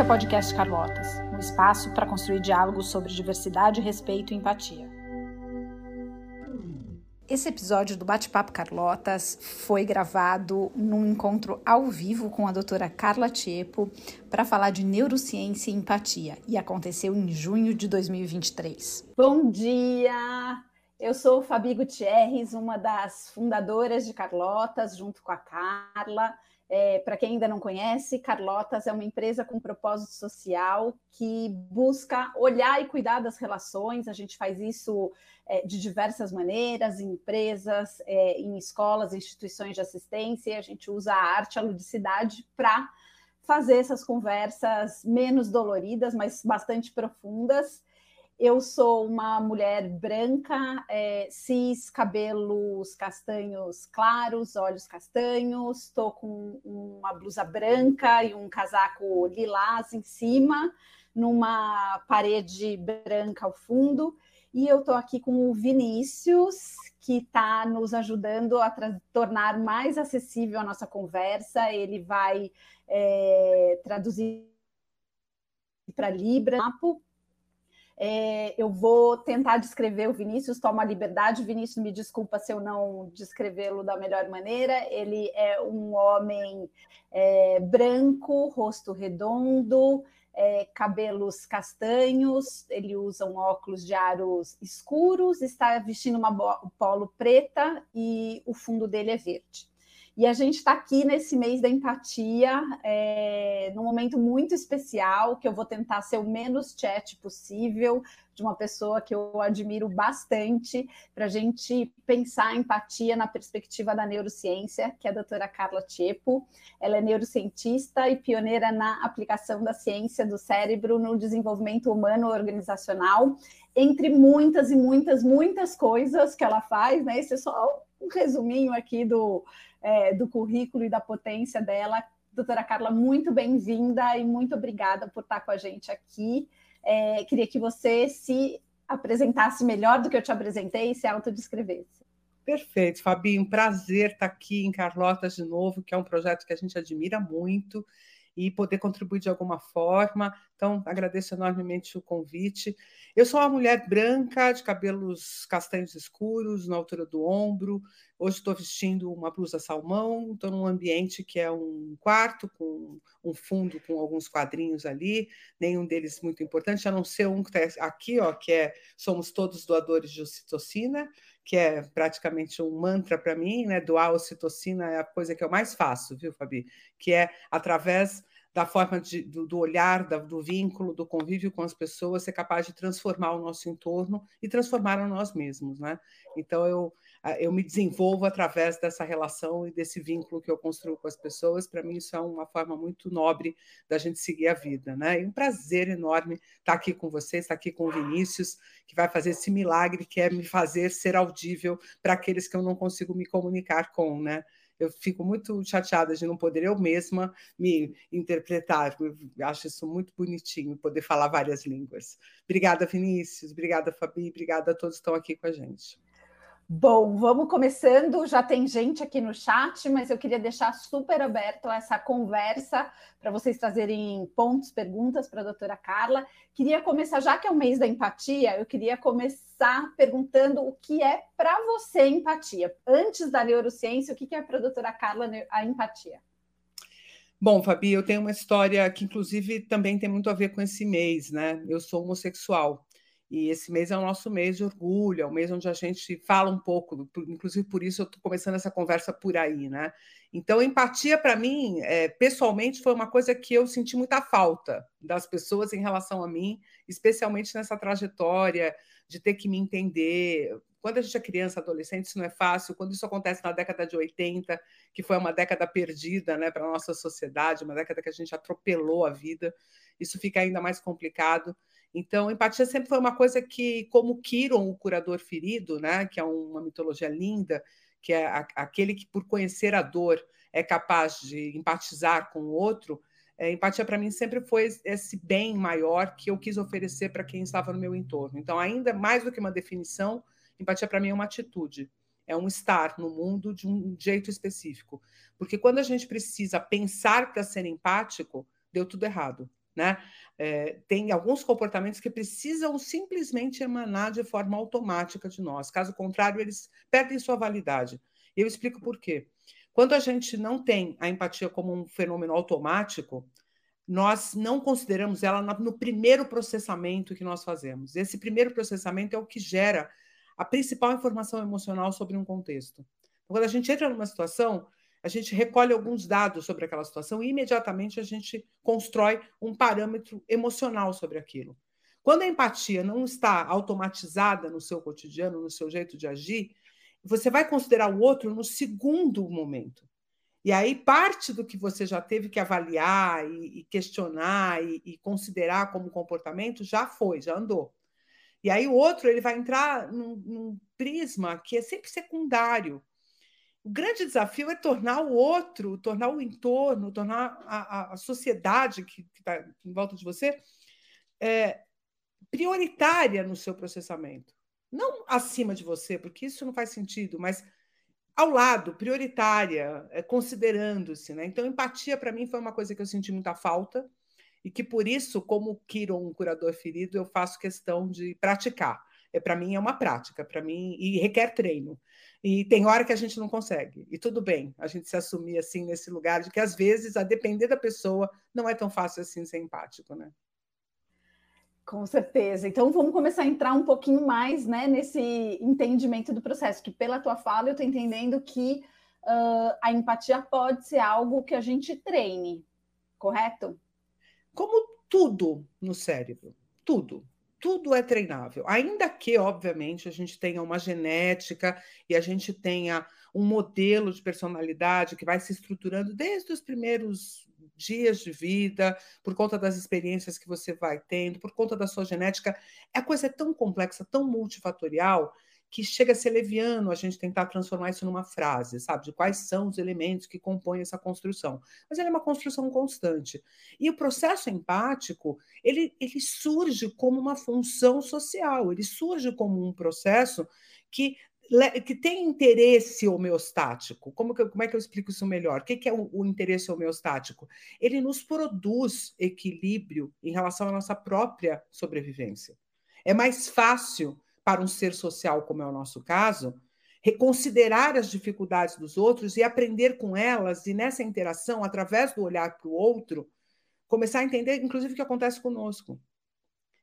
Esse é o podcast Carlotas, um espaço para construir diálogos sobre diversidade, respeito e empatia. Esse episódio do Bate-Papo Carlotas foi gravado num encontro ao vivo com a doutora Carla Tiepo para falar de neurociência e empatia e aconteceu em junho de 2023. Bom dia! Eu sou Fabi Gutierrez, uma das fundadoras de Carlotas, junto com a Carla. É, Para quem ainda não conhece, Carlotas é uma empresa com propósito social que busca olhar e cuidar das relações. A gente faz isso é, de diversas maneiras, em empresas, é, em escolas, instituições de assistência. A gente usa a arte, a ludicidade para fazer essas conversas menos doloridas, mas bastante profundas eu sou uma mulher branca, é, cis, cabelos castanhos claros, olhos castanhos, estou com uma blusa branca e um casaco lilás em cima, numa parede branca ao fundo. E eu estou aqui com o Vinícius, que está nos ajudando a tornar mais acessível a nossa conversa. Ele vai é, traduzir para Libra é, eu vou tentar descrever o Vinícius, tomo a liberdade. Vinícius, me desculpa se eu não descrevê-lo da melhor maneira. Ele é um homem é, branco, rosto redondo, é, cabelos castanhos, ele usa um óculos de aros escuros, está vestindo uma polo preta e o fundo dele é verde. E a gente está aqui nesse mês da empatia, é, num momento muito especial, que eu vou tentar ser o menos chat possível, de uma pessoa que eu admiro bastante, para a gente pensar a empatia na perspectiva da neurociência, que é a doutora Carla Tiepo. Ela é neurocientista e pioneira na aplicação da ciência do cérebro no desenvolvimento humano organizacional, entre muitas e muitas, muitas coisas que ela faz, né? Esse é só um resuminho aqui do é, do currículo e da potência dela. Doutora Carla, muito bem-vinda e muito obrigada por estar com a gente aqui. É, queria que você se apresentasse melhor do que eu te apresentei e se autodescrevesse. Perfeito, Fabi, um prazer estar aqui em Carlotas de novo, que é um projeto que a gente admira muito e poder contribuir de alguma forma. Então, agradeço enormemente o convite. Eu sou uma mulher branca, de cabelos castanhos escuros, na altura do ombro. Hoje estou vestindo uma blusa salmão, estou num ambiente que é um quarto com um fundo com alguns quadrinhos ali, nenhum deles muito importante, a não ser um que está aqui, ó, que é Somos Todos Doadores de Ocitocina, que é praticamente um mantra para mim, né? Doar ocitocina é a coisa que eu mais faço, viu, Fabi? Que é através da forma de, do, do, olhar, da, do vínculo, do convívio com as pessoas, ser capaz de transformar o nosso entorno e transformar a nós mesmos, né? Então eu eu me desenvolvo através dessa relação e desse vínculo que eu construo com as pessoas. Para mim isso é uma forma muito nobre da gente seguir a vida, né? E um prazer enorme estar aqui com vocês, estar aqui com o Vinícius, que vai fazer esse milagre que é me fazer ser audível para aqueles que eu não consigo me comunicar com, né? eu fico muito chateada de não poder eu mesma me interpretar. Eu acho isso muito bonitinho, poder falar várias línguas. Obrigada, Vinícius. Obrigada, Fabi. Obrigada a todos que estão aqui com a gente. Bom, vamos começando. Já tem gente aqui no chat, mas eu queria deixar super aberto essa conversa para vocês trazerem pontos, perguntas para a doutora Carla. Queria começar, já que é o mês da empatia, eu queria começar perguntando o que é para você empatia. Antes da neurociência, o que é para a doutora Carla a empatia? Bom, Fabi, eu tenho uma história que, inclusive, também tem muito a ver com esse mês, né? Eu sou homossexual. E esse mês é o nosso mês de orgulho, é o mês onde a gente fala um pouco, inclusive por isso eu estou começando essa conversa por aí, né? Então, empatia para mim, é, pessoalmente, foi uma coisa que eu senti muita falta das pessoas em relação a mim, especialmente nessa trajetória de ter que me entender. Quando a gente é criança, adolescente, isso não é fácil. Quando isso acontece na década de 80, que foi uma década perdida né, para a nossa sociedade, uma década que a gente atropelou a vida, isso fica ainda mais complicado. Então, empatia sempre foi uma coisa que, como Kiron, o curador ferido, né, que é uma mitologia linda, que é aquele que, por conhecer a dor, é capaz de empatizar com o outro, é, empatia para mim sempre foi esse bem maior que eu quis oferecer para quem estava no meu entorno. Então, ainda mais do que uma definição, empatia para mim é uma atitude, é um estar no mundo de um jeito específico. Porque quando a gente precisa pensar para ser empático, deu tudo errado né? É, tem alguns comportamentos que precisam simplesmente emanar de forma automática de nós. Caso contrário, eles perdem sua validade. Eu explico por quê. Quando a gente não tem a empatia como um fenômeno automático, nós não consideramos ela no primeiro processamento que nós fazemos. Esse primeiro processamento é o que gera a principal informação emocional sobre um contexto. Então, quando a gente entra numa situação, a gente recolhe alguns dados sobre aquela situação e imediatamente a gente constrói um parâmetro emocional sobre aquilo. Quando a empatia não está automatizada no seu cotidiano, no seu jeito de agir, você vai considerar o outro no segundo momento. E aí, parte do que você já teve que avaliar e, e questionar e, e, considerar como comportamento já foi, já andou. E aí, o outro ele vai entrar num, num prisma que é sempre secundário. O grande desafio é tornar o outro, tornar o entorno, tornar a, a, sociedade que está em volta de você é, prioritária no seu processamento. Não acima de você, porque isso não faz sentido, mas ao lado, prioritária, é, considerando-se. Né? Então, empatia para mim foi uma coisa que eu senti muita falta e que por isso, como Kiron, um curador ferido, eu faço questão de praticar. É para mim é uma prática, para mim e requer treino. E tem hora que a gente não consegue. E tudo bem, a gente se assumir assim nesse lugar de que às vezes, a depender da pessoa, não é tão fácil assim ser empático, né? Com certeza. Então vamos começar a entrar um pouquinho mais né, nesse entendimento do processo, que pela tua fala eu estou entendendo que uh, a empatia pode ser algo que a gente treine, correto? Como tudo no cérebro, tudo. Tudo é treinável, ainda que, obviamente, a gente tenha uma genética e a gente tenha um modelo de personalidade que vai se estruturando desde os primeiros dias de vida, por conta das experiências que você vai tendo, por conta da sua genética. A coisa é tão complexa, tão multifatorial, que chega a ser leviano a gente tentar transformar isso numa frase, sabe? De quais são os elementos que compõem essa construção. Mas ele é uma construção constante. E o processo empático, ele, ele surge como uma função social, ele surge como um processo que que tem interesse homeostático. Como, que, como é que eu explico isso melhor? O que, que é o, o, interesse homeostático? Ele nos produz equilíbrio em relação à nossa própria sobrevivência. É mais fácil para um ser social, como é o nosso caso, reconsiderar as dificuldades dos outros e aprender com elas, e nessa interação, através do olhar para o outro, começar a entender, inclusive, o que acontece conosco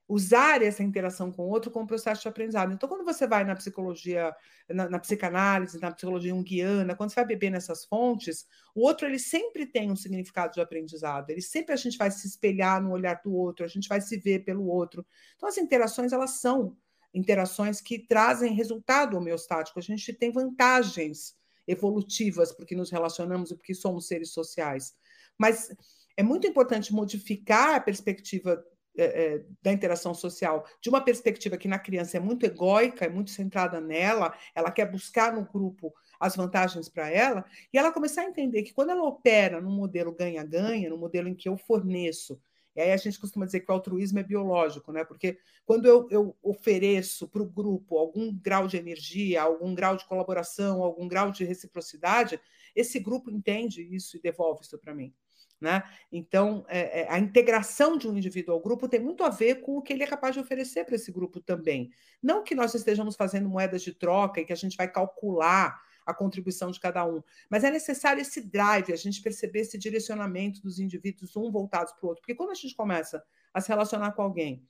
usar essa interação com o outro como processo de aprendizado. Então, quando você vai na psicologia, na, na, psicanálise, na psicologia junguiana, quando você vai beber nessas fontes, o outro ele sempre tem um significado de aprendizado. Ele sempre a gente vai se espelhar no olhar do outro, a gente vai se ver pelo outro. Então, as interações elas são interações que trazem resultado homeostático. A gente tem vantagens evolutivas porque nos relacionamos e porque somos seres sociais. Mas é muito importante modificar a perspectiva é, é, da interação social de uma perspectiva que na criança é muito egóica, é muito centrada nela, ela quer buscar no grupo as vantagens para ela, e ela começar a entender que quando ela opera num modelo ganha-ganha, no modelo em que eu forneço, e aí a gente costuma dizer que o altruísmo é biológico, né? Porque quando eu, eu ofereço para o grupo algum grau de energia, algum grau de colaboração, algum grau de reciprocidade, esse grupo entende isso e devolve isso para mim. Né? Então, é, é, a integração de um indivíduo ao grupo tem muito a ver com o que ele é capaz de oferecer para esse grupo também. Não que nós estejamos fazendo moedas de troca e que a gente vai calcular a contribuição de cada um, mas é necessário esse drive, a gente perceber esse direcionamento dos indivíduos, um voltados para o outro. Porque quando a gente começa a se relacionar com alguém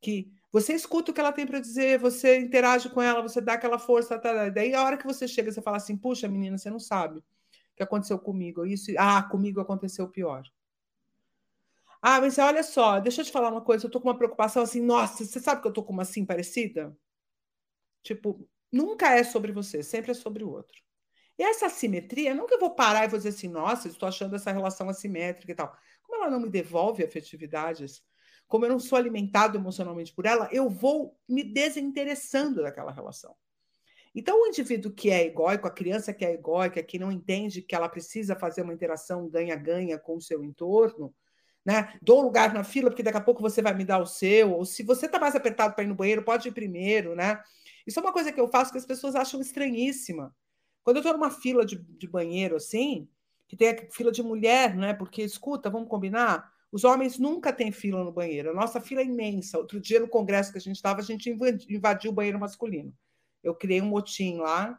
que você escuta o que ela tem para dizer, você interage com ela, você dá aquela força, tá, tá, daí a hora que você chega, você fala assim: puxa, menina, você não sabe que aconteceu comigo. Isso, ah, comigo aconteceu pior. Ah, mas olha só, deixa eu te falar uma coisa, eu tô com uma preocupação assim, nossa, você sabe que eu tô com uma assim parecida? Tipo, nunca é sobre você, sempre é sobre o outro. E essa assimetria, que eu vou parar e vou dizer assim, nossa, estou achando essa relação assimétrica e tal. Como ela não me devolve afetividades, como eu não sou alimentado emocionalmente por ela, eu vou me desinteressando daquela relação. Então, o indivíduo que é egóico, a criança que é egóica, que não entende que ela precisa fazer uma interação ganha-ganha com o seu entorno, né? Dou lugar na fila, porque daqui a pouco você vai me dar o seu, ou se você está mais apertado para ir no banheiro, pode ir primeiro, né? Isso é uma coisa que eu faço que as pessoas acham estranhíssima. Quando eu estou numa fila de, de banheiro assim, que tem a fila de mulher, né? Porque, escuta, vamos combinar? Os homens nunca têm fila no banheiro. A nossa fila é imensa. Outro dia, no congresso que a gente estava, a gente invadiu o banheiro masculino. Eu criei um motim lá,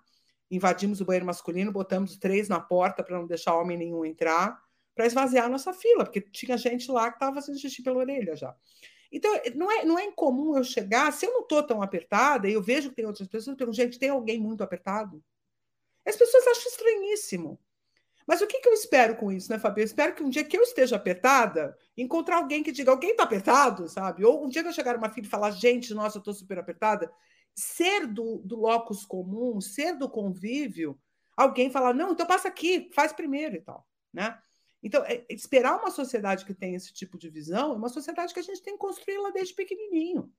invadimos o banheiro masculino, botamos três na porta para não deixar homem nenhum entrar, para esvaziar a nossa fila, porque tinha gente lá que estava fazendo xixi pela orelha já. Então, não é, não é incomum eu chegar, se eu não estou tão apertada, e eu vejo que tem outras pessoas, eu pergunto, gente, tem alguém muito apertado? As pessoas acham estranhíssimo. Mas o que, que eu espero com isso, né, Fabio? Eu espero que um dia que eu esteja apertada, encontrar alguém que diga, alguém está apertado, sabe? Ou um dia que eu chegar uma filha e falar, gente, nossa, eu estou super apertada. Ser do, do locus comum, ser do convívio, alguém falar, não, então passa aqui, faz primeiro e tal, né? Então, é, esperar uma sociedade que tem esse tipo de visão é uma sociedade que a gente tem que construir lá desde pequenininho.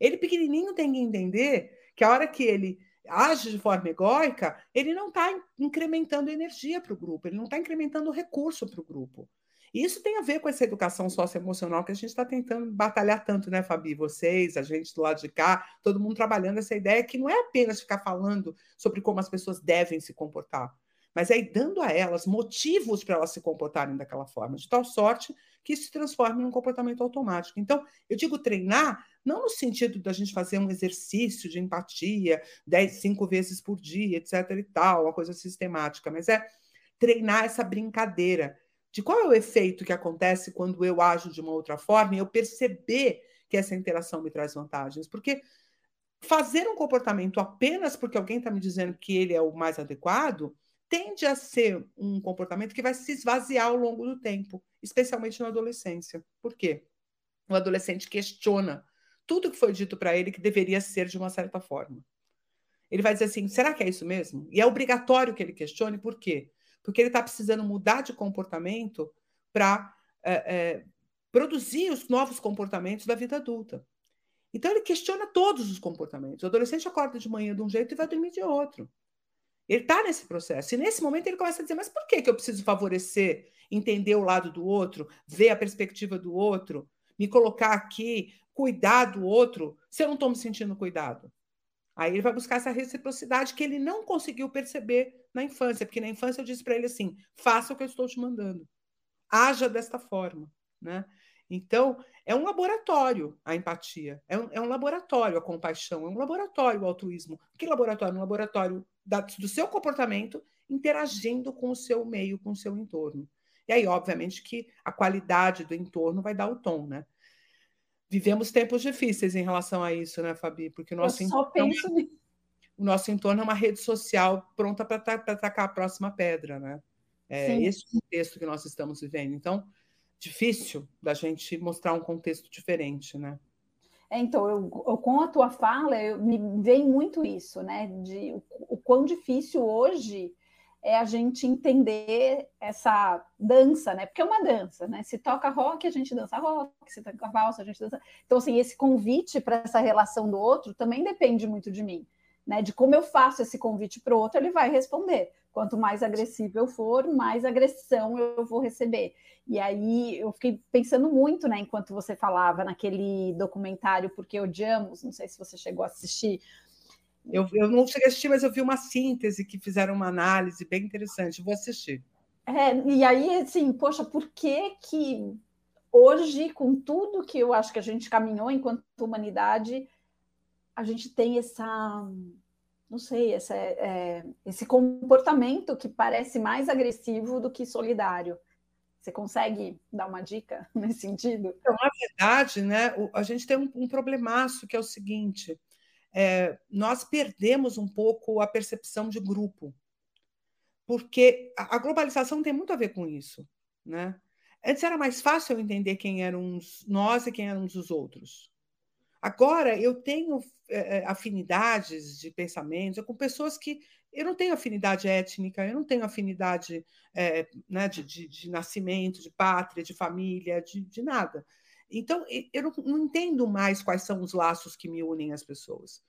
Ele pequenininho tem que entender que a hora que ele age de forma egóica, ele não está incrementando energia para o grupo, ele não está incrementando recurso para o grupo. E isso tem a ver com essa educação socioemocional que a gente está tentando batalhar tanto, né, Fabi? Vocês, a gente do lado de cá, todo mundo trabalhando essa ideia que não é apenas ficar falando sobre como as pessoas devem se comportar, mas ir dando a elas motivos para elas se comportarem daquela forma, de tal sorte que isso se transforme num comportamento automático. Então, eu digo treinar não no sentido da gente fazer um exercício de empatia dez, cinco vezes por dia, etc. e tal, uma coisa sistemática, mas é treinar essa brincadeira de qual é o efeito que acontece quando eu ajo de uma outra forma e eu perceber que essa interação me traz vantagens. Porque fazer um comportamento apenas porque alguém está me dizendo que ele é o mais adequado tende a ser um comportamento que vai se esvaziar ao longo do tempo, especialmente na adolescência. Por quê? O adolescente questiona tudo que foi dito para ele que deveria ser de uma certa forma. Ele vai dizer assim: será que é isso mesmo? E é obrigatório que ele questione, por quê? Porque ele está precisando mudar de comportamento para é, é, produzir os novos comportamentos da vida adulta. Então ele questiona todos os comportamentos. O adolescente acorda de manhã de um jeito e vai dormir de outro. Ele está nesse processo. E nesse momento ele começa a dizer: mas por que, que eu preciso favorecer, entender o lado do outro, ver a perspectiva do outro, me colocar aqui, cuidar do outro, se eu não estou me sentindo cuidado? Aí ele vai buscar essa reciprocidade que ele não conseguiu perceber na infância, porque na infância eu disse para ele assim: faça o que eu estou te mandando, haja desta forma, né? Então, é um laboratório a empatia, é um, é um laboratório a compaixão, é um laboratório o altruísmo. Que laboratório? Um laboratório da, do seu comportamento interagindo com o seu meio, com o seu entorno. E aí, obviamente, que a qualidade do entorno vai dar o tom, né? Vivemos tempos difíceis em relação a isso, né, Fabi? Porque o nosso, entorno, o nosso entorno é uma rede social pronta para atacar a próxima pedra, né? É Sim. esse contexto que nós estamos vivendo. Então, difícil da gente mostrar um contexto diferente, né? É, então, eu, eu, com a tua fala, eu, me vem muito isso, né? De o, o, quão difícil hoje é a gente entender essa dança, né? Porque é uma dança, né? Se toca rock, a gente dança rock, se toca valsa, a gente dança. Então, assim, esse convite para essa relação do outro também depende muito de mim, né? De como eu faço esse convite para o outro, ele vai responder. Quanto mais agressivo eu for, mais agressão eu vou receber. E aí eu fiquei pensando muito, né, enquanto você falava naquele documentário Porque Odiamos, não sei se você chegou a assistir. Eu, eu não cheguei a assistir, mas eu vi uma síntese que fizeram uma análise bem interessante. Vou assistir. É, e aí, assim, poxa, por que que hoje, com tudo que eu acho que a gente caminhou enquanto humanidade, a gente tem essa não sei, essa, é, esse comportamento que parece mais agressivo do que solidário. Você consegue dar uma dica nesse sentido? Então, na verdade, né, a gente tem um, um problemaço que é o seguinte: é, nós perdemos um pouco a percepção de grupo, porque a, a globalização tem muito a ver com isso, né? Antes era mais fácil eu entender quem eram nós e quem eram os outros. Agora eu tenho é, afinidades de pensamentos com pessoas que eu não tenho afinidade étnica, eu não tenho afinidade é, né, de, de, de, nascimento, de pátria, de família, de, de nada. Então, eu não, não, entendo mais quais são os laços que me unem às pessoas.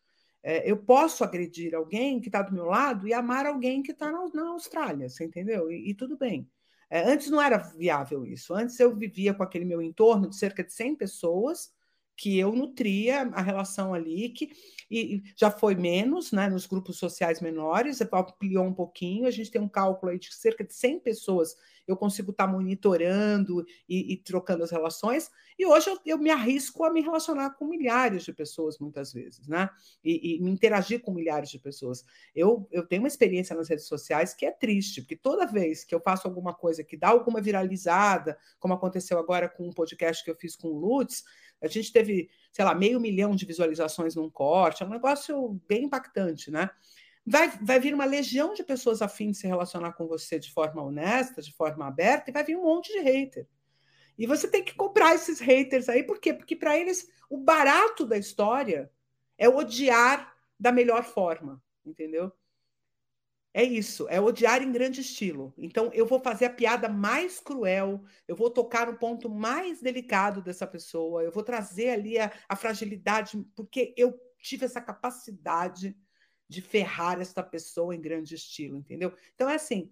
Eu posso agredir alguém que está do meu lado e amar alguém que está na, na, Austrália, você entendeu? E, e tudo bem. Antes não era viável isso. Antes eu vivia com aquele meu entorno de cerca de 100 pessoas que eu nutria a relação ali, que e já foi menos, né, nos grupos sociais menores, ampliou um pouquinho, a gente tem um cálculo aí de cerca de 100 pessoas eu consigo estar tá monitorando e, e, trocando as relações. E hoje eu, eu, me arrisco a me relacionar com milhares de pessoas, muitas vezes, né? E, e, me interagir com milhares de pessoas. Eu, eu tenho uma experiência nas redes sociais que é triste, porque toda vez que eu faço alguma coisa que dá alguma viralizada, como aconteceu agora com um podcast que eu fiz com o Lutz, a gente teve, sei lá, meio milhão de visualizações num corte, é um negócio bem impactante, né? Vai, vai vir uma legião de pessoas afins de se relacionar com você de forma honesta, de forma aberta, e vai vir um monte de hater. E você tem que comprar esses haters aí, por quê? Porque para eles o barato da história é odiar da melhor forma, entendeu? É isso, é odiar em grande estilo. Então, eu vou fazer a piada mais cruel, eu vou tocar no ponto mais delicado dessa pessoa, eu vou trazer ali a, a fragilidade, porque eu tive essa capacidade de ferrar essa pessoa em grande estilo, entendeu? Então, é assim,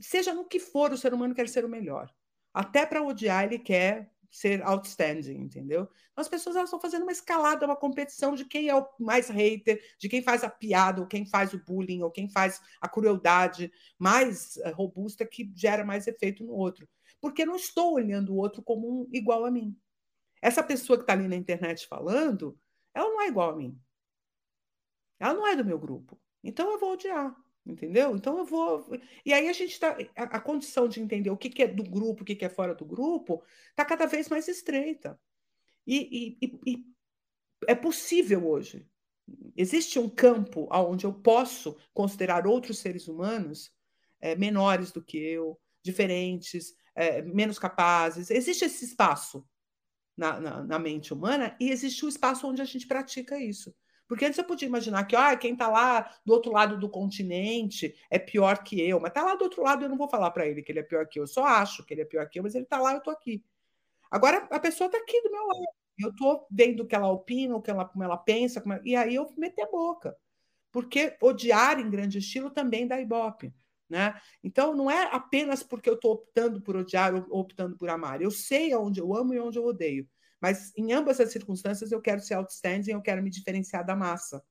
seja no que for, o ser humano quer ser o melhor. Até para odiar, ele quer ser outstanding, entendeu? Então, as pessoas elas estão fazendo uma escalada, uma competição de quem é o mais hater, de quem faz a piada, ou quem faz o bullying, ou quem faz a crueldade mais eh, robusta que gera mais efeito no outro. Porque não estou olhando o outro como um igual a mim. Essa pessoa que está ali na internet falando, ela não é igual a mim. Ela não é do meu grupo. Então eu vou odiar. Entendeu? Então eu vou. E aí a gente está. A, condição de entender o que, que é do grupo, o que, que é fora do grupo, está cada vez mais estreita. E, e, e, é possível hoje. Existe um campo onde eu posso considerar outros seres humanos é, menores do que eu, diferentes, é, menos capazes. Existe esse espaço na, na, na mente humana e existe o um espaço onde a gente pratica isso. Porque antes eu podia imaginar que ah, quem está lá do outro lado do continente é pior que eu, mas está lá do outro lado eu não vou falar para ele que ele é pior que eu, eu só acho que ele é pior que eu, mas ele está lá eu estou aqui. Agora a pessoa está aqui do meu lado, eu estou vendo o que ela opina, o que ela, como ela pensa, como ela... e aí eu meter a boca. Porque odiar em grande estilo também dá ibope. Né? Então, não é apenas porque eu estou optando por odiar ou optando por amar. Eu sei onde eu amo e onde eu odeio. Mas em ambas as circunstâncias eu quero ser outstanding, eu quero me diferenciar da massa.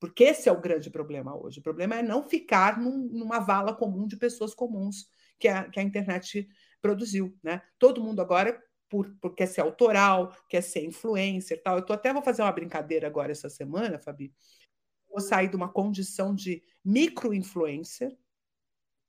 Porque esse é o grande problema hoje. O problema é não ficar num, numa vala comum de pessoas comuns que a, que a internet produziu. Né? Todo mundo agora por, por, quer ser autoral, quer ser influencer tal. Eu tô, até vou fazer uma brincadeira agora essa semana, Fabi. Vou sair de uma condição de micro-influencer,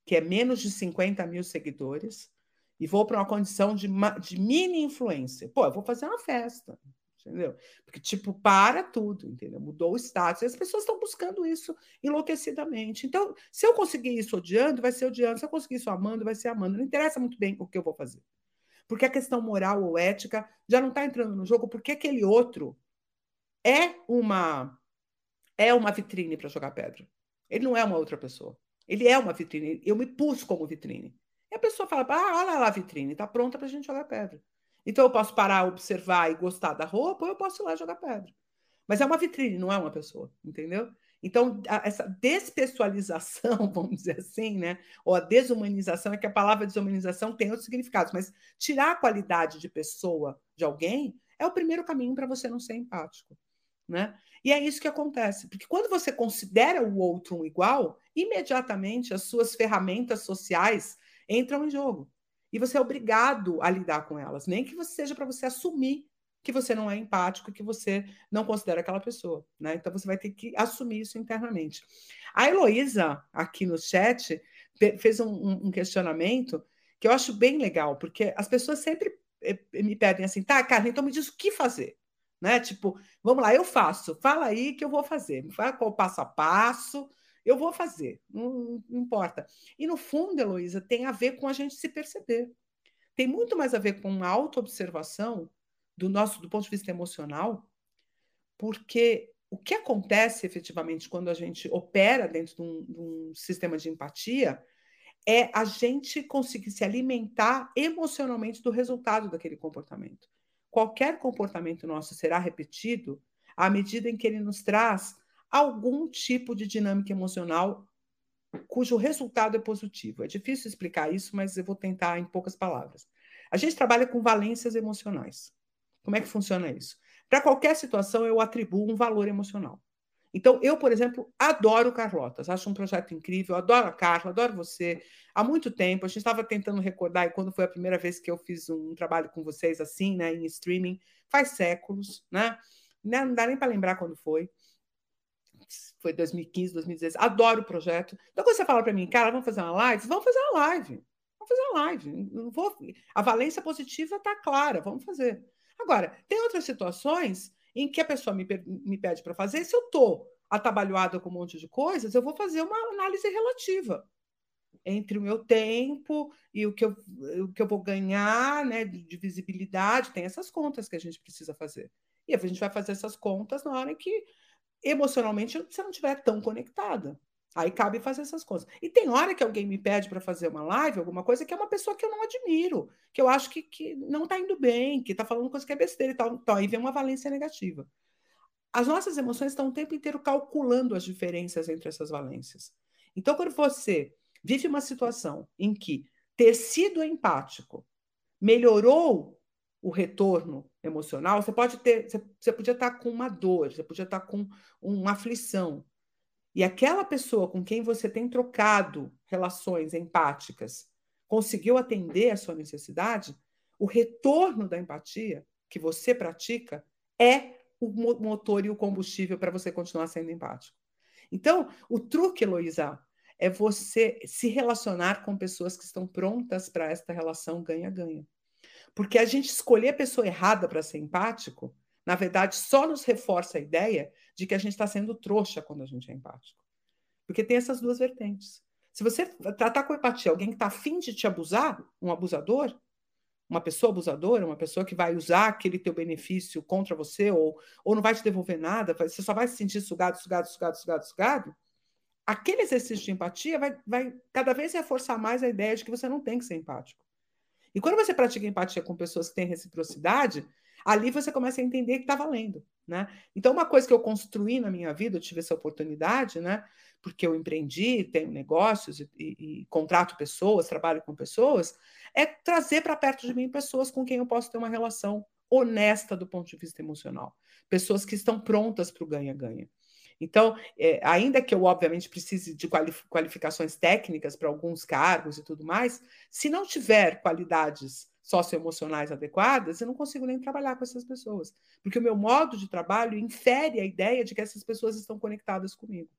que é menos de 50 mil seguidores, e vou para uma condição de, de mini influência. Pô, eu vou fazer uma festa, entendeu? Porque, tipo, para tudo, entendeu? Mudou o status. E as pessoas estão buscando isso enlouquecidamente. Então, se eu conseguir isso odiando, vai ser odiando. Se eu conseguir isso amando, vai ser amando. Não interessa muito bem o que eu vou fazer. Porque a questão moral ou ética já não está entrando no jogo, porque aquele outro é uma é uma vitrine para jogar pedra. Ele não é uma outra pessoa. Ele é uma vitrine. Eu me pus como vitrine. A pessoa fala: ah, olha lá a vitrine, está pronta para a gente jogar pedra. Então eu posso parar, observar e gostar da roupa, ou eu posso ir lá jogar pedra. Mas é uma vitrine, não é uma pessoa, entendeu? Então, a, essa despessoalização, vamos dizer assim, né? Ou a desumanização, é que a palavra desumanização tem outros significados, mas tirar a qualidade de pessoa de alguém é o primeiro caminho para você não ser empático. Né? E é isso que acontece, porque quando você considera o outro um igual, imediatamente as suas ferramentas sociais entram em jogo. E você é obrigado a lidar com elas, nem que você seja para você assumir que você não é empático, que você não considera aquela pessoa, né? Então você vai ter que assumir isso internamente. A Heloísa, aqui no chat, fez um, um questionamento que eu acho bem legal, porque as pessoas sempre eh, me pedem assim, tá, Carla, então me diz o que fazer. Né? Tipo, vamos lá, eu faço, fala aí que eu vou fazer, fala qual passo a passo, eu vou fazer, não, não importa. E no fundo, Heloísa, tem a ver com a gente se perceber. Tem muito mais a ver com uma autoobservação do nosso do ponto de vista emocional, porque o que acontece efetivamente quando a gente opera dentro de um, de um sistema de empatia é a gente conseguir se alimentar emocionalmente do resultado daquele comportamento. Qualquer comportamento nosso será repetido à medida em que ele nos traz algum tipo de dinâmica emocional cujo resultado é positivo. É difícil explicar isso, mas eu vou tentar em poucas palavras. A gente trabalha com valências emocionais. Como é que funciona isso? Para qualquer situação, eu atribuo um valor emocional. Então, eu, por exemplo, adoro Carlotas, acho um projeto incrível, adoro a Carla, adoro você. Há muito tempo, a gente estava tentando recordar, e quando foi a primeira vez que eu fiz um trabalho com vocês assim, né, em streaming, faz séculos, né? Não dá nem para lembrar quando foi. Foi 2015, 2016. Adoro o projeto. Então, quando você fala para mim, cara, vamos fazer uma live? Vamos fazer uma live. Vamos fazer uma live. Não vou... A valência positiva está clara, vamos fazer. Agora, tem outras situações em que a pessoa me, me pede para fazer, se eu estou atabalhoada com um monte de coisas, eu vou fazer uma análise relativa entre o meu tempo e o que eu, o que eu vou ganhar né, de, de visibilidade. Tem essas contas que a gente precisa fazer. E a gente vai fazer essas contas na hora em que emocionalmente você não estiver tão conectada. Aí cabe fazer essas coisas. E tem hora que alguém me pede para fazer uma live, alguma coisa, que é uma pessoa que eu não admiro, que eu acho que, que não está indo bem, que está falando coisa que é besteira e tal. Então, aí vem uma valência negativa. As nossas emoções estão o tempo inteiro calculando as diferenças entre essas valências. Então, quando você vive uma situação em que ter sido empático melhorou o retorno emocional, você pode ter, você, você podia estar com uma dor, você podia estar com uma aflição, e aquela pessoa com quem você tem trocado relações empáticas conseguiu atender a sua necessidade, o retorno da empatia que você pratica é o motor e o combustível para você continuar sendo empático. Então, o truque, Heloísa, é você se relacionar com pessoas que estão prontas para esta relação ganha-ganha. Porque a gente escolher a pessoa errada para ser empático na verdade, só nos reforça a ideia de que a gente está sendo trouxa quando a gente é empático. Porque tem essas duas vertentes. Se você tratar com empatia alguém que está afim de te abusar, um abusador, uma pessoa abusadora, uma pessoa que vai usar aquele teu benefício contra você ou, ou não vai te devolver nada, você só vai se sentir sugado, sugado, sugado, sugado, sugado, aquele exercício de empatia vai, vai cada vez reforçar mais a ideia de que você não tem que ser empático. E quando você pratica empatia com pessoas que têm reciprocidade, ali você começa a entender que está valendo. Né? Então, uma coisa que eu construí na minha vida, eu tive essa oportunidade, né? porque eu empreendi, tenho negócios e, e, e contrato pessoas, trabalho com pessoas, é trazer para perto de mim pessoas com quem eu posso ter uma relação honesta do ponto de vista emocional. Pessoas que estão prontas para o ganha-ganha. Então, é, ainda que eu, obviamente, precise de qualificações técnicas para alguns cargos e tudo mais, se não tiver qualidades socioemocionais adequadas, eu não consigo nem trabalhar com essas pessoas. Porque o meu modo de trabalho infere a ideia de que essas pessoas estão conectadas comigo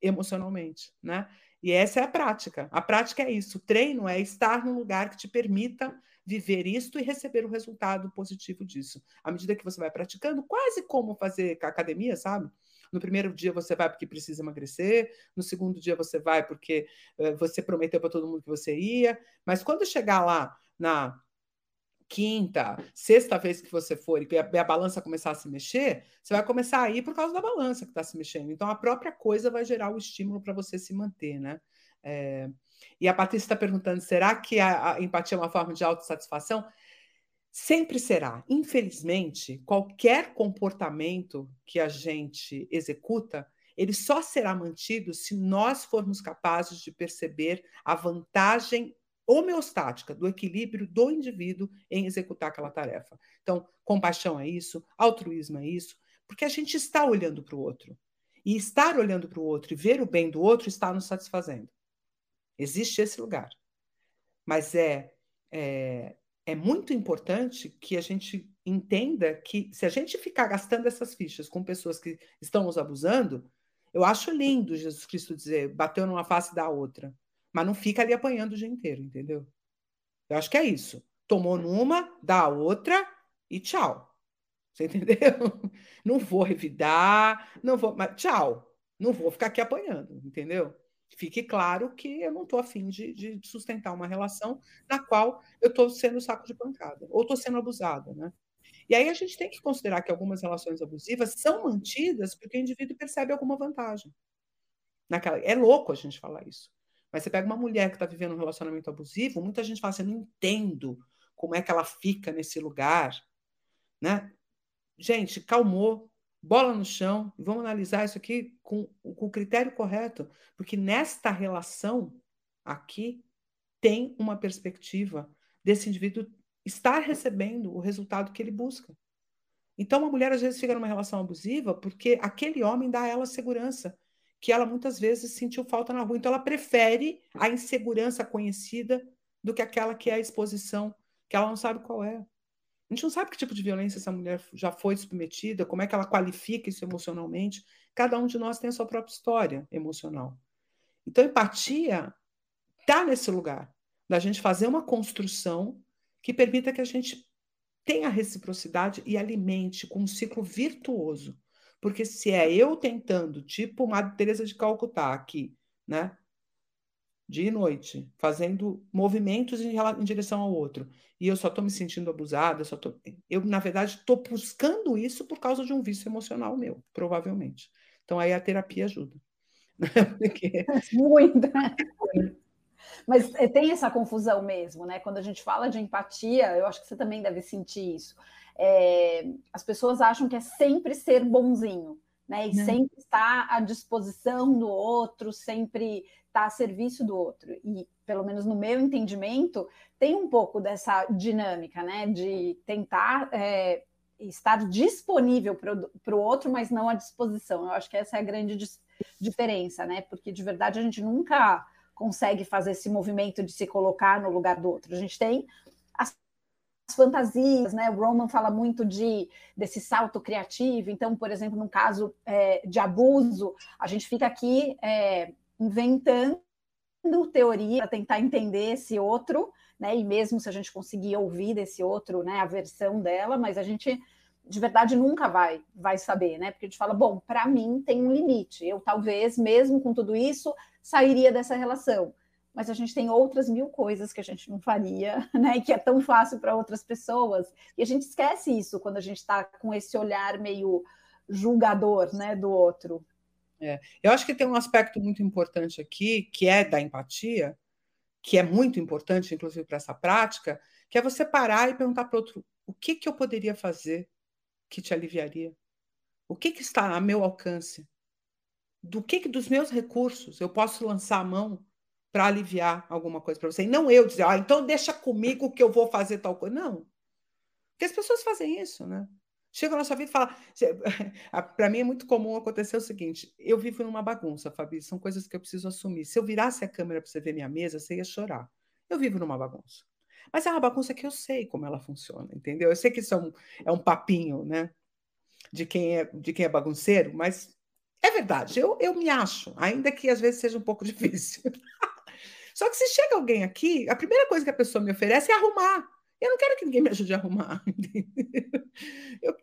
emocionalmente, né? E essa é a prática. A prática é isso. O treino é estar num lugar que te permita viver isto e receber o resultado positivo disso. À medida que você vai praticando, quase como fazer academia, sabe? No primeiro dia você vai porque precisa emagrecer, no segundo dia você vai porque uh, você prometeu para todo mundo que você ia, mas quando chegar lá na quinta, sexta vez que você for e a, a, balança começar a se mexer, você vai começar a ir por causa da balança que está se mexendo. Então, a própria coisa vai gerar o estímulo para você se manter, né? É... E a Patrícia está perguntando: será que a, a empatia é uma forma de autossatisfação? Sempre será. Infelizmente, qualquer comportamento que a gente executa, ele só será mantido se nós formos capazes de perceber a vantagem homeostática do equilíbrio do indivíduo em executar aquela tarefa. Então, compaixão é isso, altruísmo é isso, porque a gente está olhando para o outro. E estar olhando para o outro e ver o bem do outro está nos satisfazendo. Existe esse lugar. Mas é, é, é muito importante que a gente entenda que se a gente ficar gastando essas fichas com pessoas que estão nos abusando, eu acho lindo Jesus Cristo dizer, bateu numa face da outra. Mas não fica ali apanhando o dia inteiro, entendeu? Eu acho que é isso. Tomou numa, dá a outra e tchau. Você entendeu? Não vou revidar, não vou. Mas tchau. Não vou ficar aqui apanhando, entendeu? Fique claro que eu não estou afim de, de sustentar uma relação na qual eu estou sendo saco de pancada, ou estou sendo abusada, né? E aí a gente tem que considerar que algumas relações abusivas são mantidas porque o indivíduo percebe alguma vantagem. Naquela... É louco a gente falar isso. Mas você pega uma mulher que está vivendo um relacionamento abusivo, muita gente fala assim, eu não entendo como é que ela fica nesse lugar, né? Gente, calmou, bola no chão, vamos analisar isso aqui com, com o critério correto, porque nesta relação aqui tem uma perspectiva desse indivíduo estar recebendo o resultado que ele busca. Então, uma mulher às vezes fica numa relação abusiva porque aquele homem dá a ela segurança, que ela muitas vezes sentiu falta na rua. Então, ela prefere a insegurança conhecida do que aquela que é a exposição, que ela não sabe qual é. A gente não sabe que tipo de violência essa mulher já foi submetida, como é que ela qualifica isso emocionalmente. Cada um de nós tem a sua própria história emocional. Então, empatia está nesse lugar da gente fazer uma construção que permita que a gente tenha reciprocidade e alimente com um ciclo virtuoso. Porque se é eu tentando, tipo uma Teresa de Calcutá aqui, né? Dia e noite, fazendo movimentos em, em direção ao outro, e eu só estou me sentindo abusada, eu, só tô, eu na verdade, estou buscando isso por causa de um vício emocional meu, provavelmente. Então, aí a terapia ajuda. Porque... Muito. Mas eh, tem essa confusão mesmo, né? Quando a gente fala de empatia, eu acho que você também deve sentir isso. É, as pessoas acham que é sempre ser bonzinho, né? E sempre estar à disposição do outro, sempre estar a serviço do outro. E, pelo menos no meu entendimento, tem um pouco dessa dinâmica, né? De tentar é, estar disponível para o outro, mas não à disposição. Eu acho que essa é a grande diferença, né? Porque de verdade a gente nunca consegue fazer esse movimento de se colocar no lugar do outro. A gente tem as fantasias, né? O Roman fala muito de desse salto criativo. Então, por exemplo, no caso é, de abuso, a gente fica aqui é, inventando teoria para tentar entender esse outro, né? E mesmo se a gente conseguir ouvir desse outro, né, a versão dela, mas a gente de verdade nunca vai vai saber, né? Porque a gente fala, bom, para mim tem um limite. Eu talvez, mesmo com tudo isso, sairia dessa relação. Mas a gente tem outras mil coisas que a gente não faria, né? E que é tão fácil para outras pessoas. E a gente esquece isso quando a gente está com esse olhar meio julgador, né, do outro. É. Eu acho que tem um aspecto muito importante aqui, que é da empatia, que é muito importante, inclusive, para essa prática, que é você parar e perguntar para o outro o que, que eu poderia fazer que te aliviaria? O que, que está a meu alcance? Do que, que dos meus recursos eu posso lançar a mão para aliviar alguma coisa para você? E não eu dizer, ah, então deixa comigo que eu vou fazer tal coisa. Não. Porque as pessoas fazem isso, né? Chega na sua vida e fala. Para mim é muito comum acontecer o seguinte: eu vivo numa bagunça, Fabi, são coisas que eu preciso assumir. Se eu virasse a câmera para você ver minha mesa, você ia chorar. Eu vivo numa bagunça. Mas é uma bagunça que eu sei como ela funciona, entendeu? Eu sei que isso é um, é um papinho, né? De quem é, de quem é bagunceiro, mas é verdade, eu, eu me acho, ainda que às vezes seja um pouco difícil. Só que se chega alguém aqui, a primeira coisa que a pessoa me oferece é arrumar. Eu não quero que ninguém me ajude a arrumar. Eu,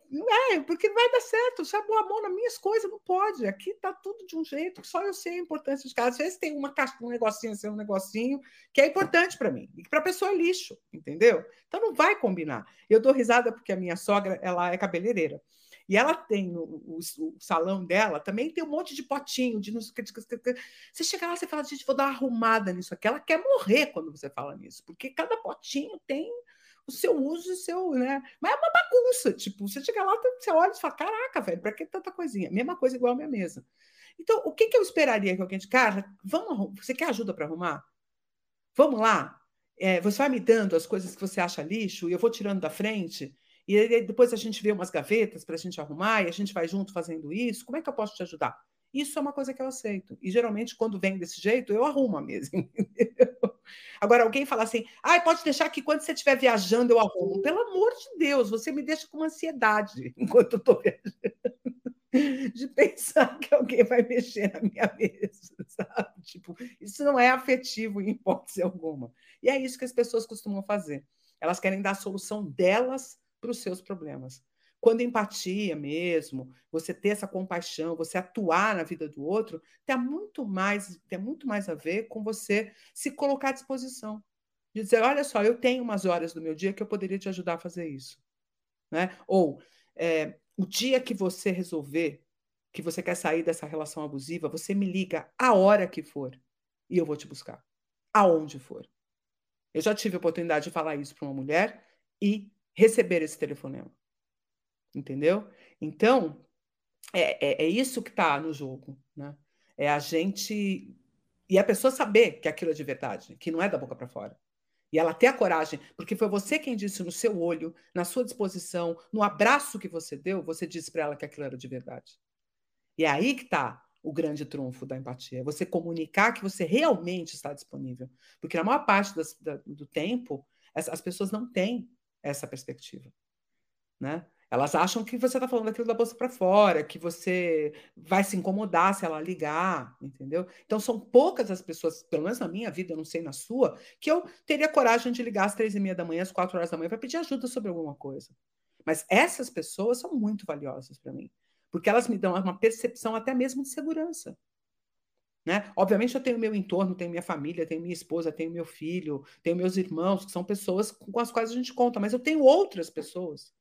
é, porque vai dar certo. Se a mão nas minhas coisas, não pode. Aqui tá tudo de um jeito que só eu sei a importância de casa. Às vezes tem uma caixa, um negocinho, assim, um negocinho que é importante para mim. E para a pessoa é lixo, entendeu? Então não vai combinar. Eu dou risada porque a minha sogra, ela é cabeleireira. E ela tem o, o, o, salão dela, também tem um monte de potinho, de Você chega lá, você fala, gente, vou dar uma arrumada nisso aqui. Ela quer morrer quando você fala nisso, porque cada potinho tem o seu uso e seu, né? Mas é uma bagunça, tipo, você chega lá, você olha e fala, caraca, velho, para que tanta coisinha? Mesma coisa igual a minha mesa. Então, o que, que eu esperaria que alguém de cara, vamos, você quer ajuda para arrumar? Vamos lá? É, você vai me dando as coisas que você acha lixo e eu vou tirando da frente e depois a gente vê umas gavetas para a gente arrumar e a gente vai junto fazendo isso. Como é que eu posso te ajudar? Isso é uma coisa que eu aceito. E geralmente, quando vem desse jeito, eu arrumo a mesa. Agora, alguém fala assim: ah, pode deixar que quando você estiver viajando eu arrumo. Pelo amor de Deus, você me deixa com ansiedade enquanto eu estou viajando. De pensar que alguém vai mexer na minha mesa, sabe? Tipo, isso não é afetivo em hipótese alguma. E é isso que as pessoas costumam fazer. Elas querem dar a solução delas para os seus problemas. Quando empatia mesmo, você ter essa compaixão, você atuar na vida do outro, tem muito mais, tem muito mais a ver com você se colocar à disposição. De dizer, olha só, eu tenho umas horas do meu dia que eu poderia te ajudar a fazer isso. Né? Ou é, o dia que você resolver que você quer sair dessa relação abusiva, você me liga a hora que for e eu vou te buscar, aonde for. Eu já tive a oportunidade de falar isso para uma mulher e receber esse telefonema entendeu? Então, é, é, é isso que está no jogo, né? É a gente. E a pessoa saber que aquilo é de verdade, que não é da boca para fora. E ela ter a coragem, porque foi você quem disse no seu olho, na sua disposição, no abraço que você deu, você disse para ela que aquilo era de verdade. E é aí que está o grande trunfo da empatia. É você comunicar que você realmente está disponível. Porque na maior parte das, da, do tempo, as, as, pessoas não têm essa perspectiva. Né? Elas acham que você está falando aquilo da bolsa para fora, que você vai se incomodar se ela ligar, entendeu? Então são poucas as pessoas, pelo menos na minha vida, eu não sei na sua, que eu teria coragem de ligar às três e meia da manhã, às quatro horas da manhã, para pedir ajuda sobre alguma coisa. Mas essas pessoas são muito valiosas para mim porque elas me dão uma percepção até mesmo de segurança. Né? Obviamente, eu tenho meu entorno, tenho minha família, tenho minha esposa, tenho meu filho, tenho meus irmãos, que são pessoas com as quais a gente conta, mas eu tenho outras pessoas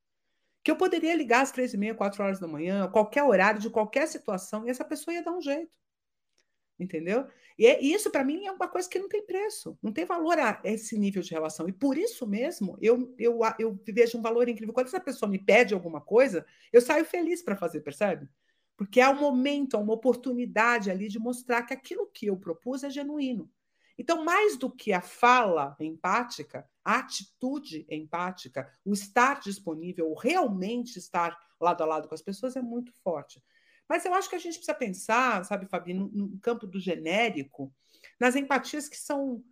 que eu poderia ligar às três e meia, quatro horas da manhã, qualquer horário, de qualquer situação, e essa pessoa ia dar um jeito entendeu? E, é, isso, para mim, é uma coisa que não tem preço, não tem valor a esse nível de relação. E por isso mesmo, eu, eu, eu vejo um valor incrível. Quando essa pessoa me pede alguma coisa, eu saio feliz para fazer, percebe? Porque é um momento, é uma oportunidade ali de mostrar que aquilo que eu propus é genuíno. Então, mais do que a fala empática, a atitude empática, o estar disponível, o realmente estar lado a lado com as pessoas é muito forte. Mas eu acho que a gente precisa pensar, sabe, Fabi, no, no campo do genérico, nas empatias que são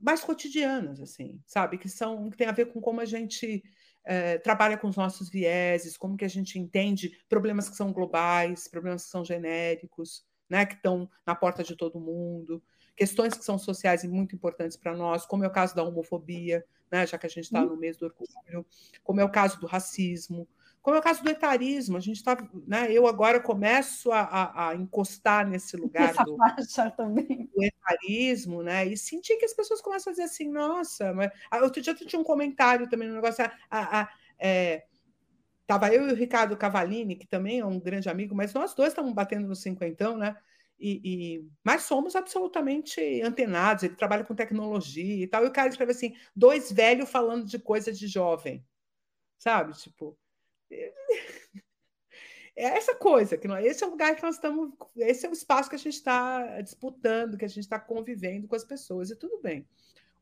mais cotidianas, assim, sabe, que são que tem a ver com como a gente é, trabalha com os nossos vieses, como que a gente entende problemas que são globais, problemas que são genéricos, né, que estão na porta de todo mundo, questões que são sociais e muito importantes para nós, como é o caso da homofobia, né, já que a gente está no mês do orgulho, como é o caso do racismo, como é o caso do etarismo, a gente está, né? Eu agora começo a, a, a encostar nesse lugar do, do, etarismo, né? E sentir que as pessoas começam a dizer assim, nossa, mas ah, outro dia eu tinha um comentário também no negócio, a, a, é, Tava eu e o Ricardo Cavalini, que também é um grande amigo, mas nós dois estamos batendo no cinquentão, né? E, e, mas somos absolutamente antenados. Ele trabalha com tecnologia e tal. E o cara escreve assim: dois velhos falando de coisa de jovem, sabe? Tipo, é essa coisa, que nós, esse é o lugar que nós estamos, esse é o espaço que a gente está disputando, que a gente está convivendo com as pessoas, e tudo bem.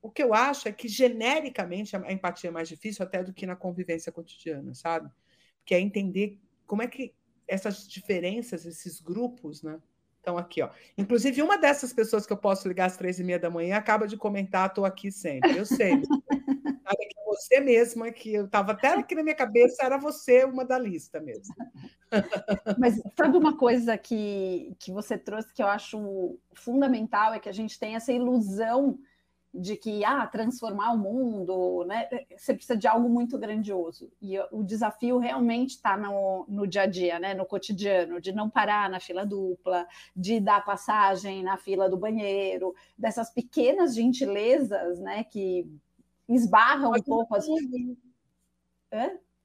O que eu acho é que, genericamente, a empatia é mais difícil até do que na convivência cotidiana, sabe? Que é entender como é que essas diferenças, esses grupos, né? Estão aqui, ó. Inclusive, uma dessas pessoas que eu posso ligar às três e meia da manhã acaba de comentar, estou aqui sempre. Eu sei. que é você mesma, que eu estava até aqui na minha cabeça, era você uma da lista mesmo. Mas sabe uma coisa que, que você trouxe que eu acho fundamental é que a gente tem essa ilusão de que ah, transformar o mundo, né? Você precisa de algo muito grandioso. E o desafio realmente está no, no dia a dia, né? no cotidiano, de não parar na fila dupla, de dar passagem na fila do banheiro, dessas pequenas gentilezas né? que esbarram um pouco as.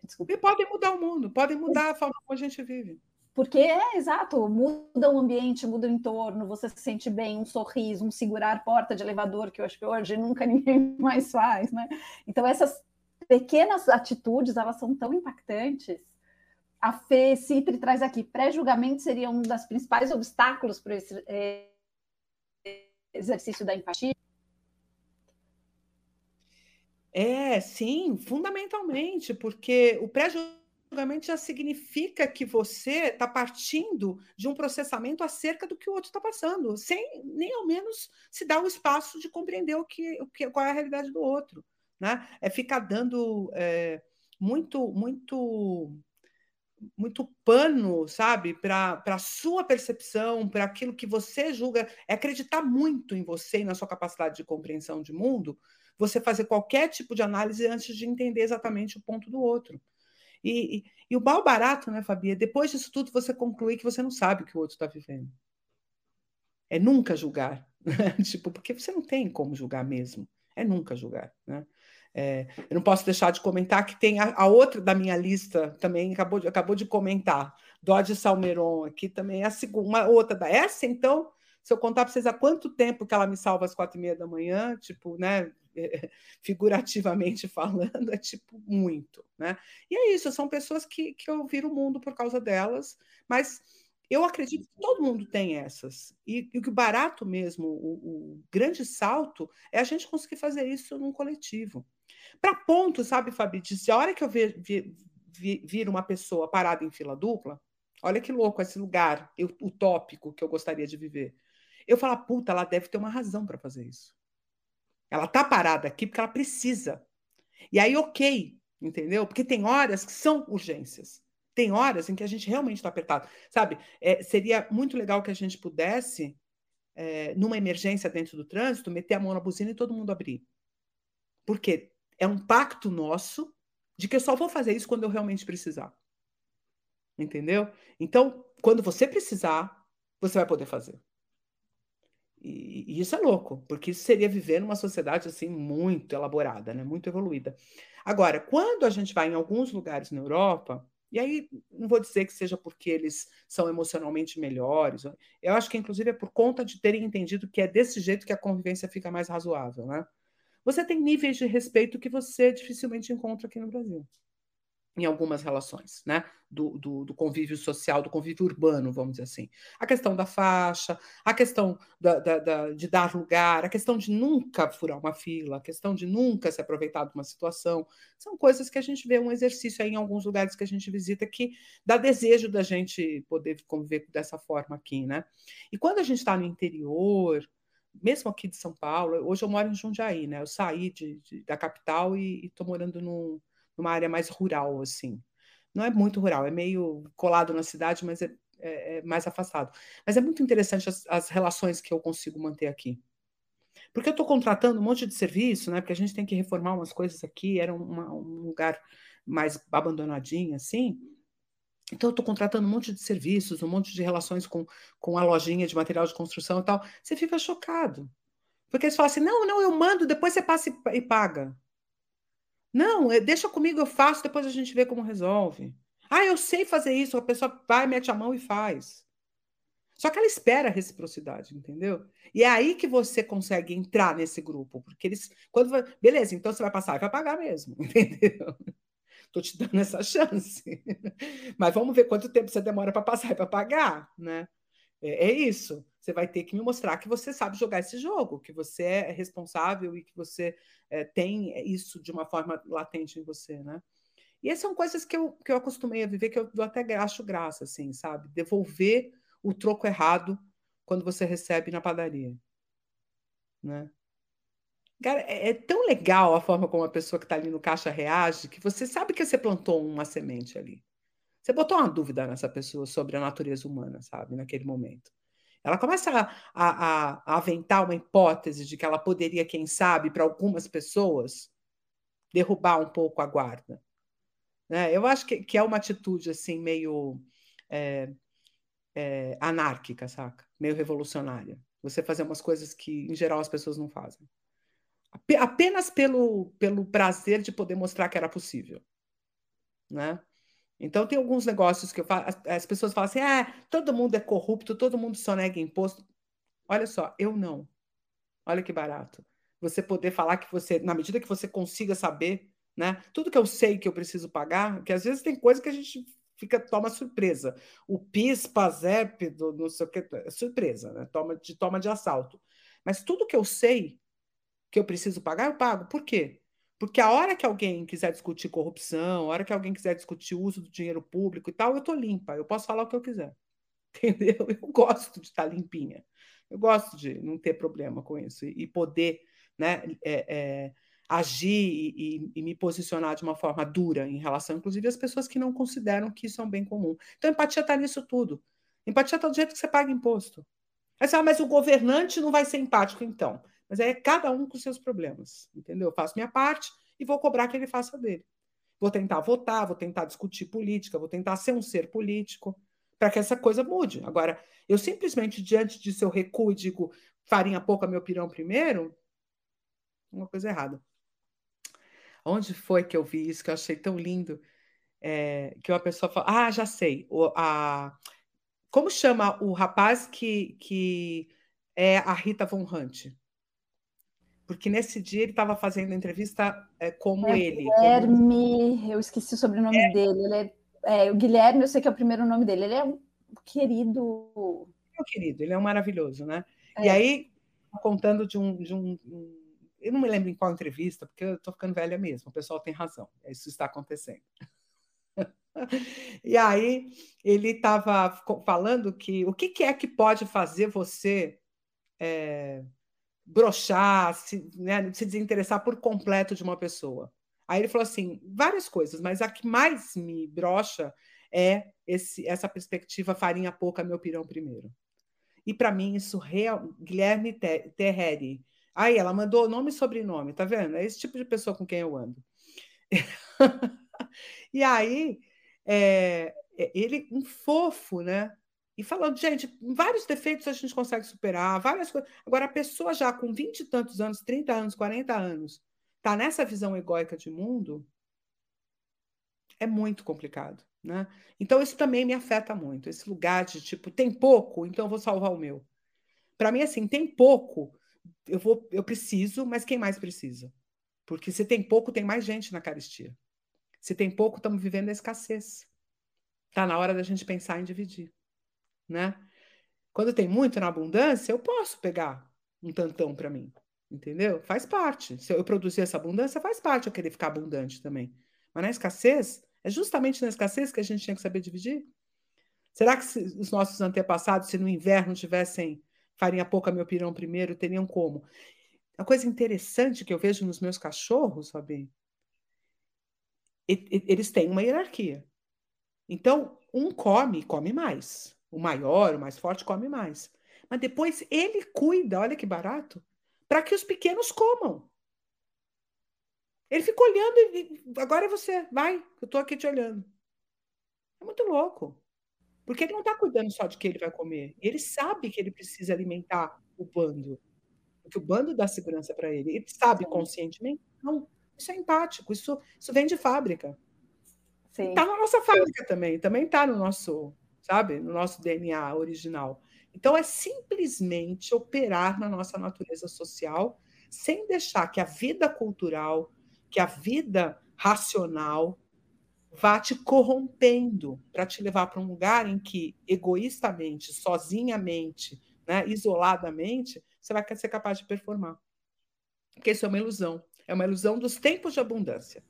Desculpa. E podem mudar o mundo, podem mudar a forma como a gente vive. Porque é exato, muda o ambiente, muda o entorno, você se sente bem, um sorriso, um segurar porta de elevador, que eu acho que hoje nunca ninguém mais faz, né? Então, essas pequenas atitudes, elas são tão impactantes. A Fê Citri traz aqui, pré-julgamento seria um dos principais obstáculos para esse é, exercício da empatia. É, sim, fundamentalmente, porque o pré-julgamento já significa que você está partindo de um processamento acerca do que o outro está passando, sem nem ao menos se dar o espaço de compreender o que, o que qual é a realidade do outro. Né? É ficar dando é, muito, muito muito pano, sabe, para a sua percepção, para aquilo que você julga, é acreditar muito em você e na sua capacidade de compreensão de mundo, você fazer qualquer tipo de análise antes de entender exatamente o ponto do outro. E, e, e o mal barato, né, Fabia? Depois disso tudo, você conclui que você não sabe o que o outro está vivendo. É nunca julgar. Né? tipo, porque você não tem como julgar mesmo. É nunca julgar. Né? É, eu não posso deixar de comentar que tem a, a, outra da minha lista também acabou de, acabou de comentar, Dodge Salmeron aqui também é a segunda, outra da essa, então, se eu contar para vocês há quanto tempo que ela me salva às quatro e meia da manhã, tipo, né, figurativamente falando, é tipo muito, né? E é isso, são pessoas que, que eu viro o mundo por causa delas, mas Eu acredito que todo mundo tem essas. E, e o barato mesmo, o, o, grande salto, é a gente conseguir fazer isso num coletivo. Para ponto, sabe, Fabi, de a hora que eu vir, vir, vir, uma pessoa parada em fila dupla, olha que louco esse lugar utópico que eu gostaria de viver. Eu falo, puta, ela deve ter uma razão para fazer isso. Ela tá parada aqui porque ela precisa. E aí, ok, entendeu? Porque tem horas que são urgências. Tem horas em que a gente realmente está apertado. Sabe, é, seria muito legal que a gente pudesse, é, numa emergência dentro do trânsito, meter a mão na buzina e todo mundo abrir. Porque é um pacto nosso de que eu só vou fazer isso quando eu realmente precisar. Entendeu? Então, quando você precisar, você vai poder fazer. E, e, isso é louco, porque isso seria viver numa sociedade assim muito elaborada, né? muito evoluída. Agora, quando a gente vai em alguns lugares na Europa, e aí não vou dizer que seja porque eles são emocionalmente melhores, eu acho que inclusive é por conta de terem entendido que é desse jeito que a convivência fica mais razoável, né? Você tem níveis de respeito que você dificilmente encontra aqui no Brasil em algumas relações, né? Do, do, do, convívio social, do convívio urbano, vamos dizer assim. A questão da faixa, a questão da, da, da, de dar lugar, a questão de nunca furar uma fila, a questão de nunca se aproveitar de uma situação. São coisas que a gente vê um exercício aí em alguns lugares que a gente visita que dá desejo da gente poder conviver dessa forma aqui, né? E quando a gente está no interior, mesmo aqui de São Paulo, hoje eu moro em Jundiaí, né? Eu saí de, de da capital e estou morando num numa área mais rural, assim. Não é muito rural, é meio colado na cidade, mas é, é, é mais afastado. Mas é muito interessante as, as, relações que eu consigo manter aqui. Porque eu estou contratando um monte de serviço, né? Porque a gente tem que reformar umas coisas aqui, era uma, um lugar mais abandonadinho, assim. Então, eu estou contratando um monte de serviços, um monte de relações com, com a lojinha de material de construção e tal. Você fica chocado. Porque eles falam assim: não, não, eu mando, depois você passa e, e paga. Não, é, deixa comigo, eu faço, depois a gente vê como resolve. Ah, eu sei fazer isso, a pessoa vai, mete a mão e faz. Só que ela espera a reciprocidade, entendeu? E é aí que você consegue entrar nesse grupo, porque eles, quando beleza, então você vai passar e vai pagar mesmo, entendeu? Tô te dando essa chance. Mas vamos ver quanto tempo você demora para passar e para pagar, né? É, é isso. Você vai ter que me mostrar que você sabe jogar esse jogo, que você é responsável e que você é, tem isso de uma forma latente em você, né? E essas são coisas que eu, que eu acostumei a viver, que eu, eu até acho graça, assim, sabe? Devolver o troco errado quando você recebe na padaria, né? Cara, é, é tão legal a forma como a pessoa que está ali no caixa reage, que você sabe que você plantou uma semente ali. Você botou uma dúvida nessa pessoa sobre a natureza humana, sabe, naquele momento. Ela começa a, a, a aventar uma hipótese de que ela poderia, quem sabe, para algumas pessoas, derrubar um pouco a guarda. Né? Eu acho que, que é uma atitude assim meio é, é, anárquica, saca? Meio revolucionária. Você fazer umas coisas que, em geral, as pessoas não fazem. Apenas pelo, pelo prazer de poder mostrar que era possível. Né? Então, tem alguns negócios que eu falo, as, as pessoas falam assim: ah, todo mundo é corrupto, todo mundo só nega imposto. Olha só, eu não. Olha que barato. Você poder falar que você, na medida que você consiga saber, né? Tudo que eu sei que eu preciso pagar, que às vezes tem coisa que a gente fica toma surpresa. O PIS, PASEP, do, não sei o que, é surpresa, né? Toma de toma de assalto. Mas tudo que eu sei que eu preciso pagar, eu pago. Por quê? Porque a hora que alguém quiser discutir corrupção, a hora que alguém quiser discutir uso do dinheiro público e tal, eu tô limpa, eu posso falar o que eu quiser. Entendeu? Eu gosto de estar limpinha. Eu gosto de não ter problema com isso e poder né, é, é, agir e, e, me posicionar de uma forma dura em relação, inclusive, às pessoas que não consideram que isso é um bem comum. Então, empatia está nisso tudo. Empatia está do jeito que você paga imposto. Aí você fala, mas o governante não vai ser empático, então. Mas é cada um com seus problemas, entendeu? Eu faço minha parte e vou cobrar que ele faça dele. Vou tentar votar, vou tentar discutir política, vou tentar ser um ser político para que essa coisa mude. Agora, eu simplesmente, diante de seu recuo e digo farinha pouca, meu pirão primeiro, uma coisa errada. Onde foi que eu vi isso que eu achei tão lindo? É, que uma pessoa fala, ah, já sei, o, a, como chama o rapaz que, que é a Rita Von Hunt? Porque nesse dia ele estava fazendo entrevista é, como é, ele. Guilherme, como... eu esqueci o sobrenome é. dele. Ele é, é, o Guilherme, eu sei que é o primeiro nome dele. Ele é um querido. Meu querido, ele é um maravilhoso, né? É. E aí, contando de um, de um, um, Eu não me lembro em qual entrevista, porque eu estou ficando velha mesmo, o pessoal tem razão, isso está acontecendo. e aí, ele estava falando que o que, que, é que pode fazer você é, brochar, se, né, se desinteressar por completo de uma pessoa? Aí ele falou assim: várias coisas, mas a que mais me brocha é esse, essa perspectiva farinha pouca, meu pirão primeiro. E para mim, isso real. Guilherme Terreri. Aí ela mandou nome e sobrenome, tá vendo? É esse tipo de pessoa com quem eu ando. e aí, é, é, ele, um fofo, né? E falando, gente, vários defeitos a gente consegue superar, várias coisas. Agora, a pessoa já com 20 e tantos anos, 30 anos, 40 anos, tá nessa visão egóica de mundo, é muito complicado. Né? Então, isso também me afeta muito. Esse lugar de tipo, tem pouco, então eu vou salvar o meu. Para mim, assim, tem pouco, eu vou, eu preciso, mas quem mais precisa? Porque se tem pouco, tem mais gente na caristia. Se tem pouco, estamos vivendo a escassez. Está na hora da gente pensar em dividir. Né? Quando tem muito na abundância, eu posso pegar um tantão para mim. Entendeu? Faz parte. Se eu produzir essa abundância, faz parte eu querer ficar abundante também. Mas na escassez, é justamente na escassez que a gente tinha que saber dividir? Será que os nossos antepassados, se no inverno tivessem farinha pouca, meu pirão primeiro, teriam como? A coisa interessante que eu vejo nos meus cachorros, Fabi, eles têm uma hierarquia. Então, um come, come mais. O maior, o mais forte, come mais. Mas depois ele cuida, olha que barato, para que os pequenos comam. Ele fica olhando e agora é você, vai, eu estou aqui te olhando. É muito louco. Porque ele não está cuidando só de que ele vai comer. Ele sabe que ele precisa alimentar o bando. Porque o bando dá segurança para ele. Ele sabe Sim. conscientemente? Não. Isso é empático. Isso, isso vem de fábrica. Está na nossa fábrica também. Também está no nosso, sabe, no nosso DNA original. Então, é simplesmente operar na nossa natureza social sem deixar que a vida cultural, que a vida racional vá te corrompendo para te levar para um lugar em que, egoístamente, sozinhamente, né, isoladamente, você vai ser capaz de performar. Porque isso é uma ilusão. É uma ilusão dos tempos de abundância.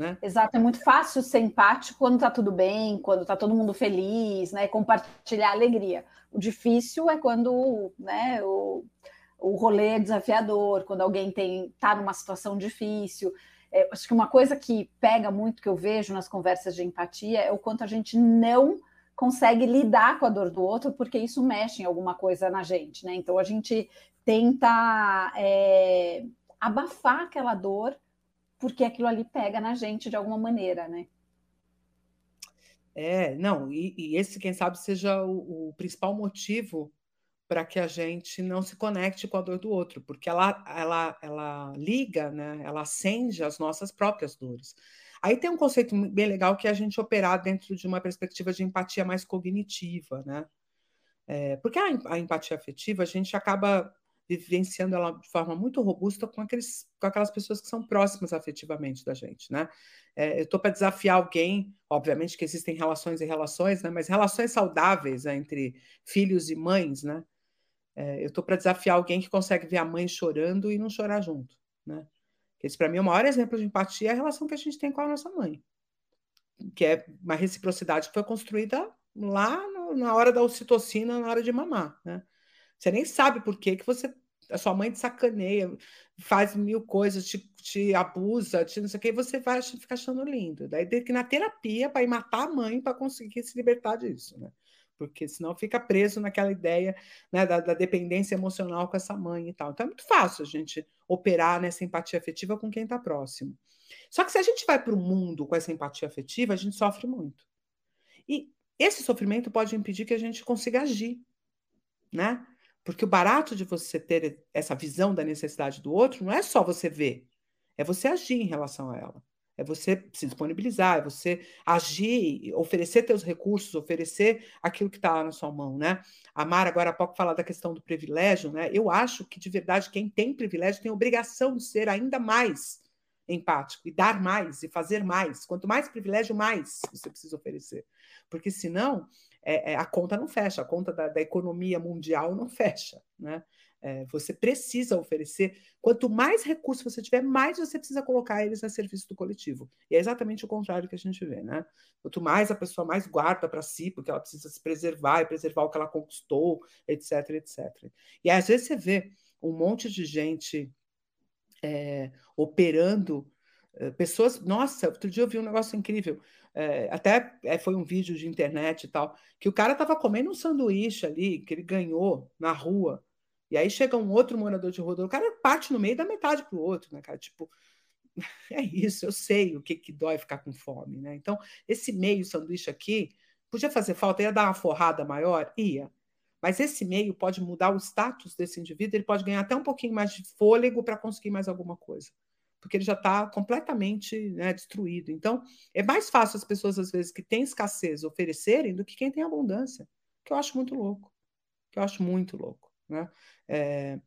Né? Exato, é muito fácil ser empático quando está tudo bem, quando está todo mundo feliz, né? Compartilhar alegria. O difícil é quando né, o, o rolê é desafiador, quando alguém está numa situação difícil. É, acho que uma coisa que pega muito, que eu vejo nas conversas de empatia, é o quanto a gente não consegue lidar com a dor do outro, porque isso mexe em alguma coisa na gente, né? Então a gente tenta é, abafar aquela dor, porque aquilo ali pega na gente de alguma maneira, né? É, não, e, e esse, quem sabe, seja o, o principal motivo para que a gente não se conecte com a dor do outro, porque ela, ela, ela liga, né? ela acende as nossas próprias dores. Aí tem um conceito bem legal que é a gente operar dentro de uma perspectiva de empatia mais cognitiva, né? É, porque a, a, empatia afetiva a gente acaba vivenciando ela de forma muito robusta com, aqueles, com aquelas pessoas que são próximas afetivamente da gente, né? É, eu estou para desafiar alguém, obviamente que existem relações e relações, né? Mas relações saudáveis né, entre filhos e mães, né? É, eu estou para desafiar alguém que consegue ver a mãe chorando e não chorar junto, né? Esse, para mim, é o maior exemplo de empatia é a relação que a gente tem com a nossa mãe, que é uma reciprocidade que foi construída lá no, na hora da ocitocina, na hora de mamar, né? Você nem sabe por que, que você a sua mãe te sacaneia, faz mil coisas, te, te abusa, te não sei o que, você vai ficar achando lindo. Daí tem que ir na terapia para ir matar a mãe para conseguir se libertar disso, né? porque senão fica preso naquela ideia né, da, da, dependência emocional com essa mãe e tal. Então é muito fácil a gente operar nessa empatia afetiva com quem está próximo. Só que se a gente vai para o mundo com essa empatia afetiva, a gente sofre muito. E esse sofrimento pode impedir que a gente consiga agir, né? Porque o barato de você ter essa visão da necessidade do outro não é só você ver, é você agir em relação a ela é você se disponibilizar, é você agir, oferecer teus recursos, oferecer aquilo que está na sua mão, né? A Mara agora há pouco fala da questão do privilégio, né? Eu acho que de verdade quem tem privilégio tem obrigação de ser ainda mais empático e dar mais e fazer mais. Quanto mais privilégio, mais você precisa oferecer. Porque senão é, é, a conta não fecha, a conta da, da economia mundial não fecha. Né? É, você precisa oferecer. Quanto mais recursos você tiver, mais você precisa colocar eles a serviço do coletivo. E é exatamente o contrário que a gente vê, né? Quanto mais a pessoa mais guarda para si, porque ela precisa se preservar e preservar o que ela conquistou, etc, etc. E às vezes você vê um monte de gente é, operando, é, pessoas. Nossa, outro dia eu vi um negócio incrível. É, até é, foi um vídeo de internet e tal, que o cara estava comendo um sanduíche ali, que ele ganhou na rua e aí chega um outro morador de rua, o cara parte no meio da metade para o outro, né, cara? Tipo, é isso, eu sei o que, que dói ficar com fome, né? Então, esse meio sanduíche aqui, podia fazer falta, ia dar uma forrada maior? Ia. Mas esse meio pode mudar o status desse indivíduo, ele pode ganhar até um pouquinho mais de fôlego para conseguir mais alguma coisa. Porque ele já está completamente né, destruído. Então, é mais fácil as pessoas, às vezes, que têm escassez oferecerem do que quem tem abundância. Que eu acho muito louco. Que eu acho muito louco. Né? É,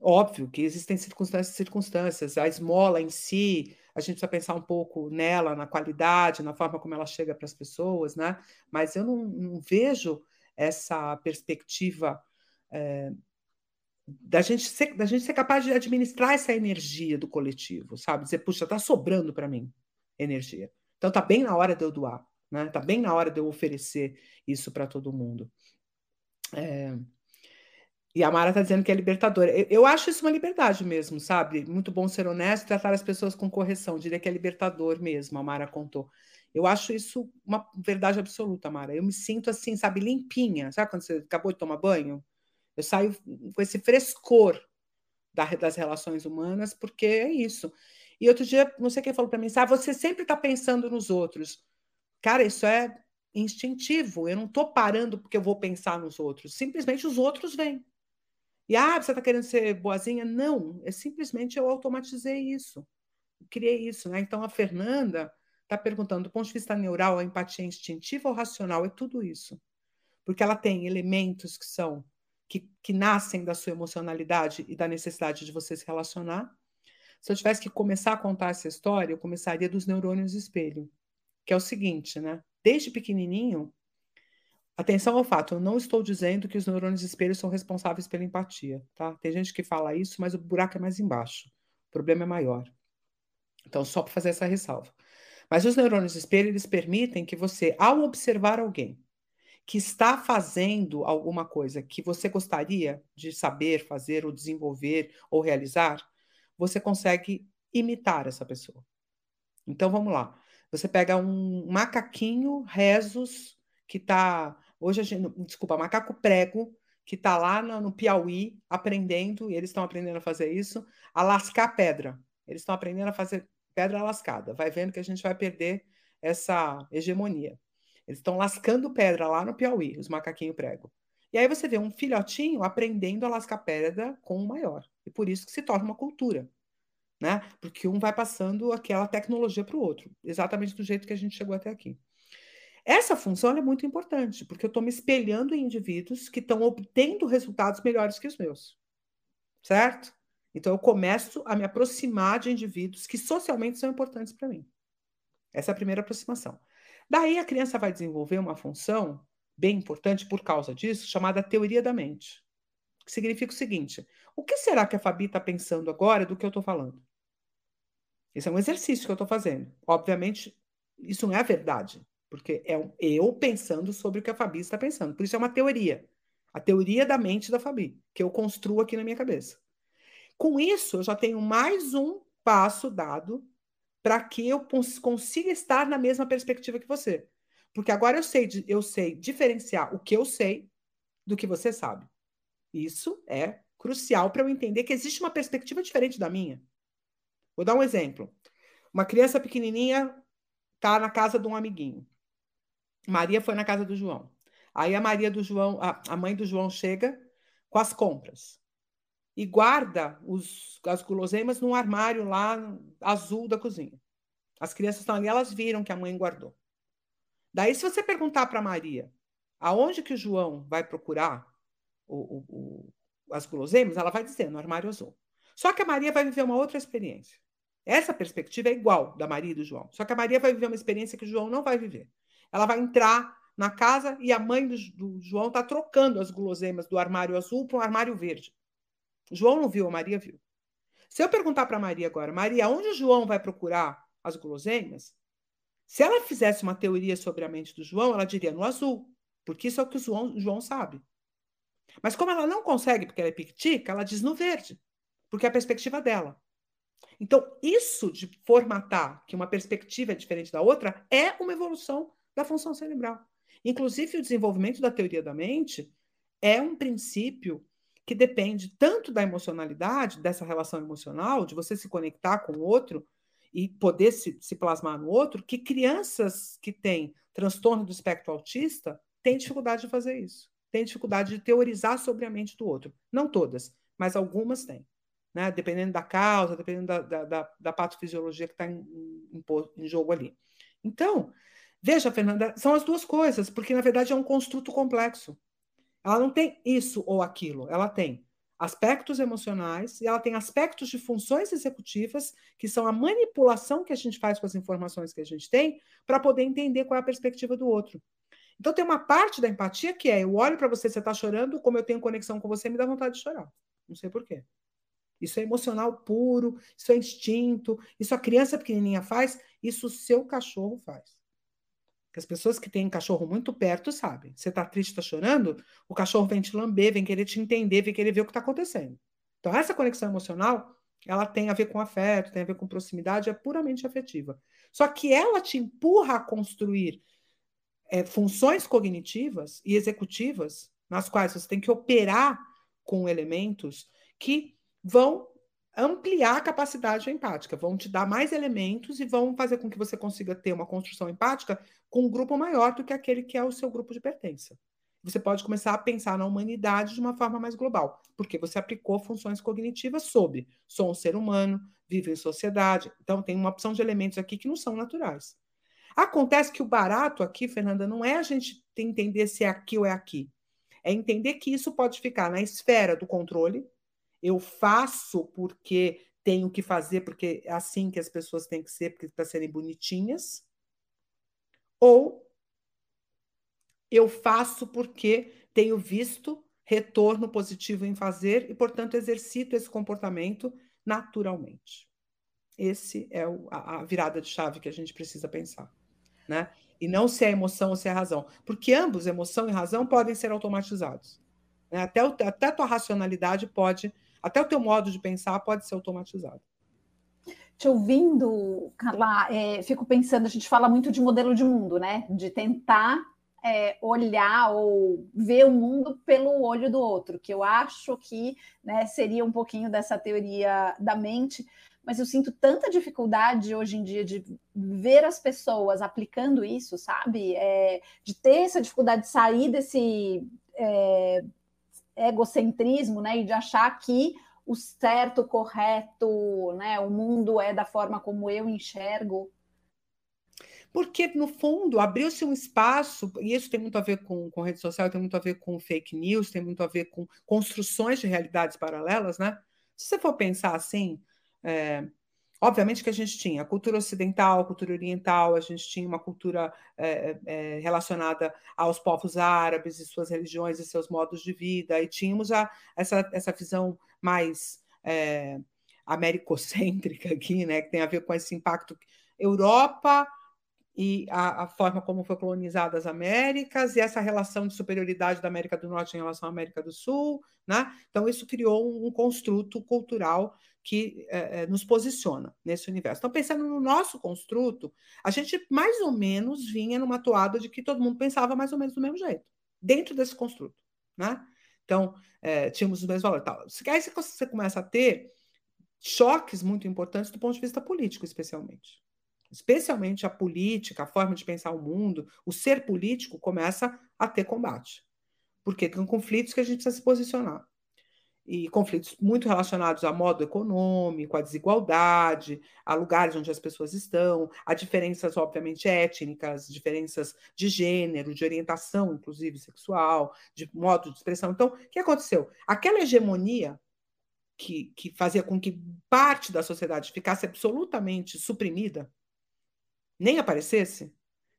óbvio que existem circunstâncias circunstâncias. A esmola em si, a gente precisa pensar um pouco nela, na qualidade, na forma como ela chega para as pessoas, né? mas eu não, não vejo essa perspectiva é, da, gente ser, da gente ser capaz de administrar essa energia do coletivo, sabe? Dizer, puxa, está sobrando para mim energia. Então está bem na hora de eu doar, né? Está bem na hora de eu oferecer isso para todo mundo. É, e a Mara está dizendo que é libertadora. Eu, eu, acho isso uma liberdade mesmo, sabe? Muito bom ser honesto, tratar as pessoas com correção. Diria que é libertador mesmo, a Mara contou. Eu acho isso uma verdade absoluta, Mara. Eu me sinto assim, sabe, limpinha. Sabe quando você acabou de tomar banho? Eu saio com esse frescor das relações humanas, porque é isso. E outro dia, não sei quem falou para mim, sabe, você sempre está pensando nos outros. Cara, isso é instintivo. Eu não estou parando porque eu vou pensar nos outros. Simplesmente os outros vêm. E, ah, você está querendo ser boazinha? Não, é simplesmente eu automatizei isso, criei isso. Né? Então, a Fernanda está perguntando, do ponto de vista neural, a empatia é instintiva ou racional? É tudo isso. Porque ela tem elementos que são, que, que nascem da sua emocionalidade e da necessidade de você se relacionar. Se eu tivesse que começar a contar essa história, eu começaria dos neurônios espelho, que é o seguinte, né? Desde pequenininho, Atenção ao fato, eu não estou dizendo que os neurônios espelhos são responsáveis pela empatia, tá? Tem gente que fala isso, mas o buraco é mais embaixo. O problema é maior. Então, só para fazer essa ressalva. Mas os neurônios espelho, eles permitem que você, ao observar alguém que está fazendo alguma coisa que você gostaria de saber, fazer, ou desenvolver, ou realizar, você consegue imitar essa pessoa. Então, vamos lá. Você pega um macaquinho rezos que está Hoje a gente, desculpa, macaco prego, que está lá no, no, Piauí aprendendo, e eles estão aprendendo a fazer isso, a lascar pedra. Eles estão aprendendo a fazer pedra lascada. Vai vendo que a gente vai perder essa hegemonia. Eles estão lascando pedra lá no Piauí, os macaquinhos prego. E aí você vê um filhotinho aprendendo a lascar pedra com o maior. E por isso que se torna uma cultura. Né? Porque um vai passando aquela tecnologia para o outro, exatamente do jeito que a gente chegou até aqui. Essa função é muito importante, porque eu estou me espelhando em indivíduos que estão obtendo resultados melhores que os meus. Certo? Então, eu começo a me aproximar de indivíduos que socialmente são importantes para mim. Essa é a primeira aproximação. Daí, a criança vai desenvolver uma função bem importante por causa disso, chamada teoria da mente. Que significa o seguinte: o que será que a Fabi está pensando agora do que eu estou falando? Esse é um exercício que eu estou fazendo. Obviamente, isso não é a verdade. Porque é eu pensando sobre o que a Fabi está pensando. Por isso é uma teoria. A teoria da mente da Fabi, que eu construo aqui na minha cabeça. Com isso, eu já tenho mais um passo dado para que eu consiga estar na mesma perspectiva que você. Porque agora eu sei, eu sei diferenciar o que eu sei do que você sabe. Isso é crucial para eu entender que existe uma perspectiva diferente da minha. Vou dar um exemplo. Uma criança pequenininha está na casa de um amiguinho. Maria foi na casa do João. Aí a Maria do João, a, a mãe do João chega com as compras e guarda os, as guloseimas num armário lá azul da cozinha. As crianças estão ali, elas viram que a mãe guardou. Daí, se você perguntar para Maria aonde que o João vai procurar o, o, o, as guloseimas, ela vai dizer no armário azul. Só que a Maria vai viver uma outra experiência. Essa perspectiva é igual da Maria e do João. Só que a Maria vai viver uma experiência que o João não vai viver. Ela vai entrar na casa e a mãe do, do João está trocando as guloseimas do armário azul para um armário verde. João não viu, a Maria viu. Se eu perguntar para Maria agora, Maria, onde o João vai procurar as guloseimas? Se ela fizesse uma teoria sobre a mente do João, ela diria no azul, porque isso é o que o João, o João sabe. Mas como ela não consegue, porque ela é pictica, ela diz no verde, porque é a perspectiva dela. Então, isso de formatar que uma perspectiva é diferente da outra é uma evolução da função cerebral. Inclusive, o desenvolvimento da teoria da mente é um princípio que depende tanto da emocionalidade, dessa relação emocional, de você se conectar com o outro e poder se, se plasmar no outro, que crianças que têm transtorno do espectro autista têm dificuldade de fazer isso. Têm dificuldade de teorizar sobre a mente do outro. Não todas, mas algumas têm né? dependendo da causa, dependendo da, da, da, da patofisiologia que está em, em, em jogo ali. Então, veja, Fernanda, são as duas coisas, porque na verdade é um construto complexo. Ela não tem isso ou aquilo, ela tem aspectos emocionais e ela tem aspectos de funções executivas, que são a manipulação que a gente faz com as informações que a gente tem, para poder entender qual é a perspectiva do outro. Então tem uma parte da empatia que é: eu olho para você, você está chorando, como eu tenho conexão com você, me dá vontade de chorar. Não sei por quê. Isso é emocional puro, isso é instinto, isso a criança pequenininha faz, isso o seu cachorro faz. Porque as pessoas que têm cachorro muito perto sabem. Você está triste, está chorando, o cachorro vem te lamber, vem querer te entender, vem querer ver o que está acontecendo. Então, essa conexão emocional, ela tem a ver com afeto, tem a ver com proximidade, é puramente afetiva. Só que ela te empurra a construir é, funções cognitivas e executivas, nas quais você tem que operar com elementos que vão ampliar a capacidade empática, vão te dar mais elementos e vão fazer com que você consiga ter uma construção empática com um grupo maior do que aquele que é o seu grupo de pertença. Você pode começar a pensar na humanidade de uma forma mais global, porque você aplicou funções cognitivas sobre sou um ser humano, vivo em sociedade. Então, tem uma opção de elementos aqui que não são naturais. Acontece que o barato aqui, Fernanda, não é a gente entender se é aqui ou é aqui. É entender que isso pode ficar na esfera do controle, eu faço porque tenho que fazer, porque é assim que as pessoas têm que ser, para serem bonitinhas, ou eu faço porque tenho visto retorno positivo em fazer e, portanto, exercito esse comportamento naturalmente. Esse é o, a, a, virada de chave que a gente precisa pensar, né? E não se é emoção ou se é razão, porque ambos, emoção e razão, podem ser automatizados. Né? Até, o, até a tua racionalidade pode até o teu modo de pensar pode ser automatizado. Te ouvindo, Carla, é, fico pensando, a gente fala muito de modelo de mundo, né? De tentar é, olhar ou ver o mundo pelo olho do outro, que eu acho que né, seria um pouquinho dessa teoria da mente, mas eu sinto tanta dificuldade hoje em dia de ver as pessoas aplicando isso, sabe? É, de ter essa dificuldade de sair desse é, egocentrismo, né, e de achar que o certo, o correto, né, o mundo é da forma como eu enxergo. Porque, no fundo, abriu-se um espaço, e isso tem muito a ver com, com rede social, tem muito a ver com fake news, tem muito a ver com construções de realidades paralelas, né? Se você for pensar assim, é, Obviamente que a gente tinha cultura ocidental, cultura oriental, a gente tinha uma cultura é, é, relacionada aos povos árabes e suas religiões e seus modos de vida, e tínhamos a, essa, essa visão mais é, americocêntrica aqui, né, que tem a ver com esse impacto Europa e a, a, forma como foi colonizada as Américas e essa relação de superioridade da América do Norte em relação à América do Sul, né? Então isso criou um, construto cultural que é, é, nos posiciona nesse universo. Então, pensando no nosso construto, a gente mais ou menos vinha numa toada de que todo mundo pensava mais ou menos do mesmo jeito, dentro desse construto. Né? Então, é, tínhamos os mesmos valores. Tal. Aí você começa a ter choques muito importantes do ponto de vista político, especialmente. Especialmente a política, a forma de pensar o mundo, o ser político começa a ter combate. Porque tem conflitos que a gente precisa se posicionar e conflitos muito relacionados a modo econômico, à desigualdade, a lugares onde as pessoas estão, a diferenças, obviamente, étnicas, diferenças de gênero, de orientação, inclusive sexual, de modo de expressão. Então, o que aconteceu? Aquela hegemonia que, que fazia com que parte da sociedade ficasse absolutamente suprimida, nem aparecesse,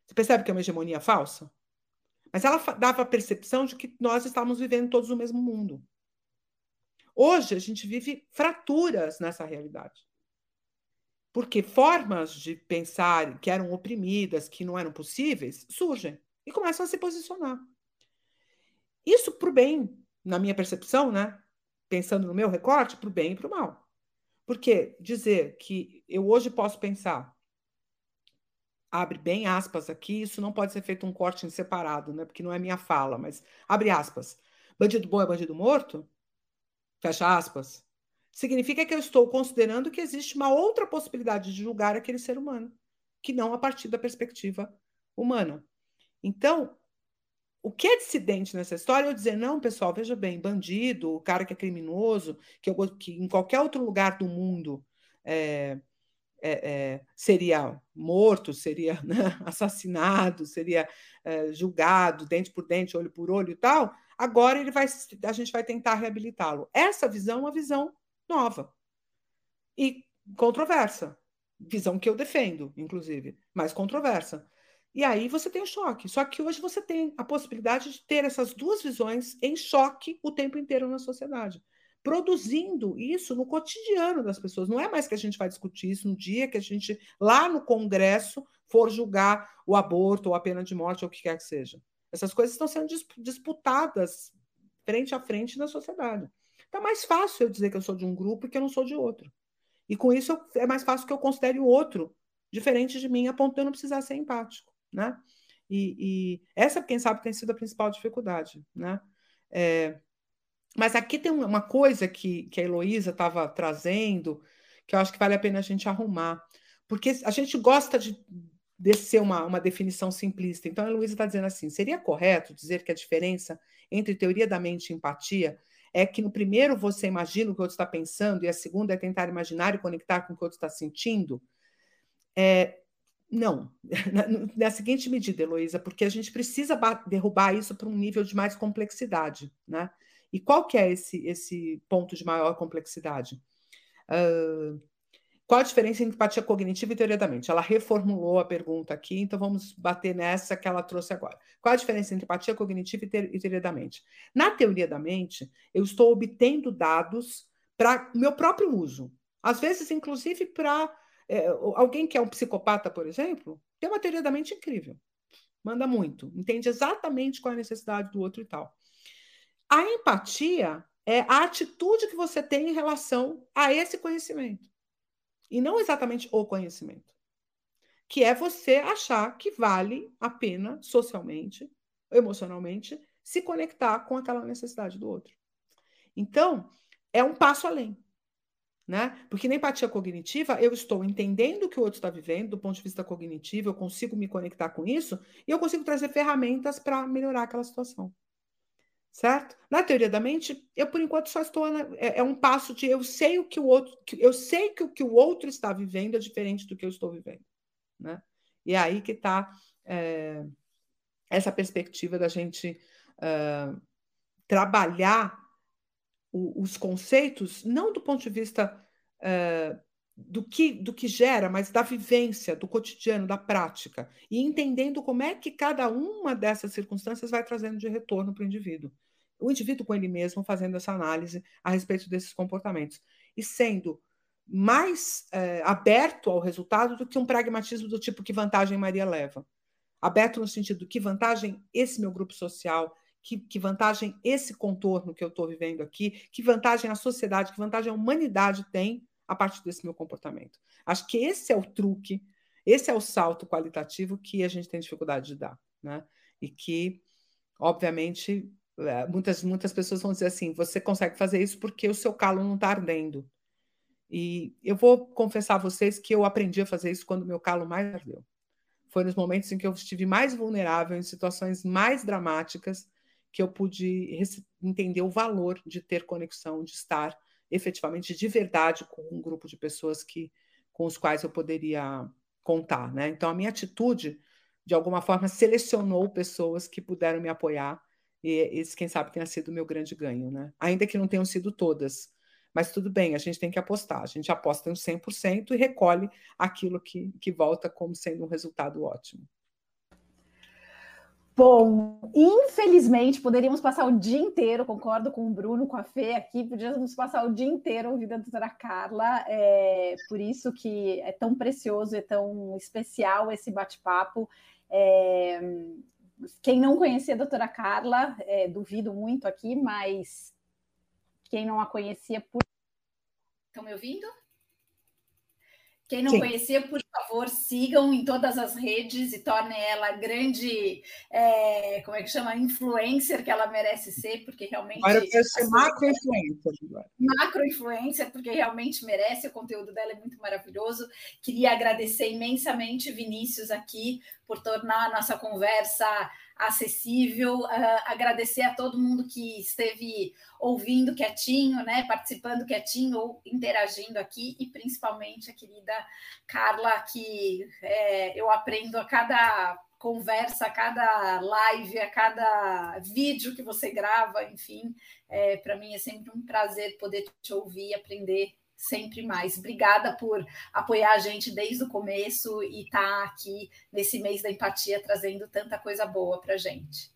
você percebe que é uma hegemonia falsa? Mas ela dava a percepção de que nós estávamos vivendo todos no mesmo mundo. Hoje a gente vive fraturas nessa realidade. Porque formas de pensar que eram oprimidas, que não eram possíveis, surgem e começam a se posicionar. Isso para o bem, na minha percepção, né? pensando no meu recorte, para o bem e para o mal. Porque dizer que eu hoje posso pensar, abre bem aspas aqui, isso não pode ser feito um corte em separado, né? porque não é minha fala, mas abre aspas. Bandido bom é bandido morto? Fecha aspas. Significa que eu estou considerando que existe uma outra possibilidade de julgar aquele ser humano, que não a partir da perspectiva humana. Então, o que é dissidente nessa história é eu dizer, não, pessoal, veja bem, bandido, o cara que é criminoso, que, eu, que em qualquer outro lugar do mundo é, é, é, seria morto, seria né, assassinado, seria é, julgado, dente por dente, olho por olho e tal, agora ele vai, a gente vai tentar reabilitá-lo. Essa visão é uma visão nova e controversa. Visão que eu defendo, inclusive, mas controversa. E aí você tem o choque. Só que hoje você tem a possibilidade de ter essas duas visões em choque o tempo inteiro na sociedade, produzindo isso no cotidiano das pessoas. Não é mais que a gente vai discutir isso no dia que a gente, lá no Congresso, for julgar o aborto ou a pena de morte ou o que quer que seja. Essas coisas estão sendo disputadas frente a frente na sociedade. É mais fácil eu dizer que eu sou de um grupo e que eu não sou de outro. E com isso é mais fácil que eu considere o outro diferente de mim, a ponto de eu não precisar ser empático né? E, e, essa, quem sabe, tem sido a principal dificuldade, né? É, mas aqui tem uma coisa que, que a Heloísa estava trazendo, que eu acho que vale a pena a gente arrumar, porque a gente gosta de descer uma, uma definição simplista. Então, a Heloísa está dizendo assim: seria correto dizer que a diferença entre teoria da mente e empatia é que no primeiro você imagina o que o outro está pensando, e a segunda é tentar imaginar e conectar com o que o outro está sentindo? É, não, na, na, seguinte medida, Heloísa, porque a gente precisa derrubar isso para um nível de mais complexidade, né? E qual que é esse, esse ponto de maior complexidade? Uh, qual a diferença entre empatia cognitiva e teoria da mente? Ela reformulou a pergunta aqui, então vamos bater nessa que ela trouxe agora. Qual a diferença entre empatia cognitiva e teoria da mente? Na teoria da mente, eu estou obtendo dados para meu próprio uso, às vezes, inclusive, para é, alguém que é um psicopata, por exemplo, tem uma teoria da mente incrível. Manda muito, entende exatamente qual é a necessidade do outro e tal. A empatia é a atitude que você tem em relação a esse conhecimento. E não exatamente o conhecimento. Que é você achar que vale a pena socialmente, emocionalmente, se conectar com aquela necessidade do outro. Então, é um passo além. Né? Porque na empatia cognitiva, eu estou entendendo o que o outro está vivendo do ponto de vista cognitivo, eu consigo me conectar com isso e eu consigo trazer ferramentas para melhorar aquela situação. Certo? Na teoria da mente, eu por enquanto só estou. Na, é, é, um passo de eu sei o que o outro. Que, eu sei que o que o outro está vivendo é diferente do que eu estou vivendo. Né? E é aí que está é, essa perspectiva da gente trabalhar o, os conceitos, não do ponto de vista do, que, do que gera, mas da vivência, do cotidiano, da prática, e entendendo como é que cada uma dessas circunstâncias vai trazendo de retorno para o indivíduo. O indivíduo com ele mesmo fazendo essa análise a respeito desses comportamentos e sendo mais é, aberto ao resultado do que um pragmatismo do tipo que vantagem Maria leva. Aberto no sentido que vantagem esse meu grupo social, que, que vantagem esse contorno que eu estou vivendo aqui, que vantagem a sociedade, que vantagem a humanidade tem a partir desse meu comportamento. Acho que esse é o truque, esse é o salto qualitativo que a gente tem dificuldade de dar, né? E que, obviamente, muitas, muitas pessoas vão dizer assim: você consegue fazer isso porque o seu calo não está ardendo. E eu vou confessar a vocês que eu aprendi a fazer isso quando meu calo mais ardeu. Foi nos momentos em que eu estive mais vulnerável, em situações mais dramáticas, que eu pude entender o valor de ter conexão, de estar efetivamente de verdade com um grupo de pessoas que com os quais eu poderia contar, né? Então a minha atitude de alguma forma selecionou pessoas que puderam me apoiar e esse quem sabe tenha sido o meu grande ganho, né? Ainda que não tenham sido todas, mas tudo bem, a gente tem que apostar. A gente aposta no 100% e recolhe aquilo que, que volta como sendo um resultado ótimo. Bom, infelizmente poderíamos passar o dia inteiro, concordo com o Bruno, com a Fê aqui, podíamos passar o dia inteiro ouvindo a doutora Carla, é por isso que é tão precioso e tão especial esse bate-papo. É, quem não conhecia a doutora Carla, é, duvido muito aqui, mas quem não a conhecia por. Estão me ouvindo? Quem não Sim. conhecia, por favor, sigam em todas as redes e tornem ela grande, é, como é que chama, influencer que ela merece ser, porque realmente. Agora eu quero ser macro-influencer. Macro-influencer, porque realmente merece, o conteúdo dela é muito maravilhoso. Queria agradecer imensamente, Vinícius, aqui, por tornar a nossa conversa acessível. Uh, agradecer a todo mundo que esteve ouvindo quietinho, né, participando quietinho ou interagindo aqui, e principalmente a querida Carla, que é, eu aprendo a cada conversa, a cada live, a cada vídeo que você grava, enfim, é, para mim é sempre um prazer poder te ouvir e aprender sempre mais. Obrigada por apoiar a gente desde o começo e estar tá aqui nesse mês da empatia trazendo tanta coisa boa para gente.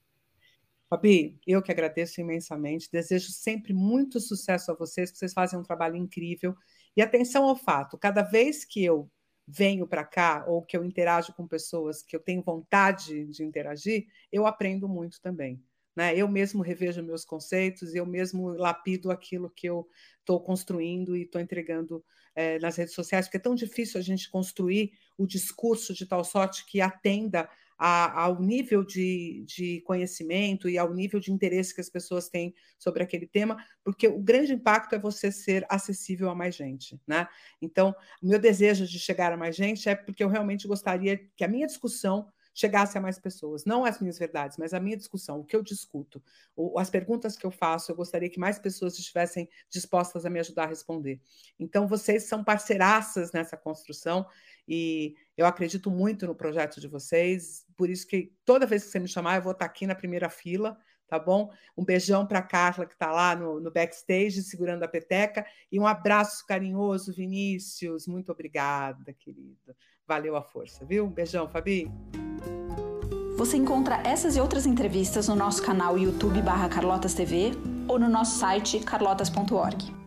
Fabi, eu que agradeço imensamente, desejo sempre muito sucesso a vocês, vocês fazem um trabalho incrível. E atenção ao fato, cada vez que eu venho para cá ou que eu interajo com pessoas que eu tenho vontade de interagir, eu aprendo muito também. Né? Eu mesmo revejo meus conceitos, eu mesmo lapido aquilo que eu estou construindo e estou entregando é, nas redes sociais, porque é tão difícil a gente construir o discurso de tal sorte que atenda a, ao nível de, de conhecimento e ao nível de interesse que as pessoas têm sobre aquele tema, porque o grande impacto é você ser acessível a mais gente. Né? Então, o meu desejo de chegar a mais gente é porque eu realmente gostaria que a minha discussão chegasse a mais pessoas. Não as minhas verdades, mas a minha discussão, o que eu discuto, as perguntas que eu faço, eu gostaria que mais pessoas estivessem dispostas a me ajudar a responder. Então, vocês são parceiraças nessa construção e eu acredito muito no projeto de vocês, por isso que toda vez que você me chamar, eu vou estar aqui na primeira fila, tá bom? Um beijão para Carla, que está lá no, no, backstage, segurando a peteca, e um abraço carinhoso, Vinícius. Muito obrigada, querido. Valeu a força, viu? Um beijão, Fabi. Você encontra essas e outras entrevistas no nosso canal YouTube barra Carlotas TV ou no nosso site carlotas.org.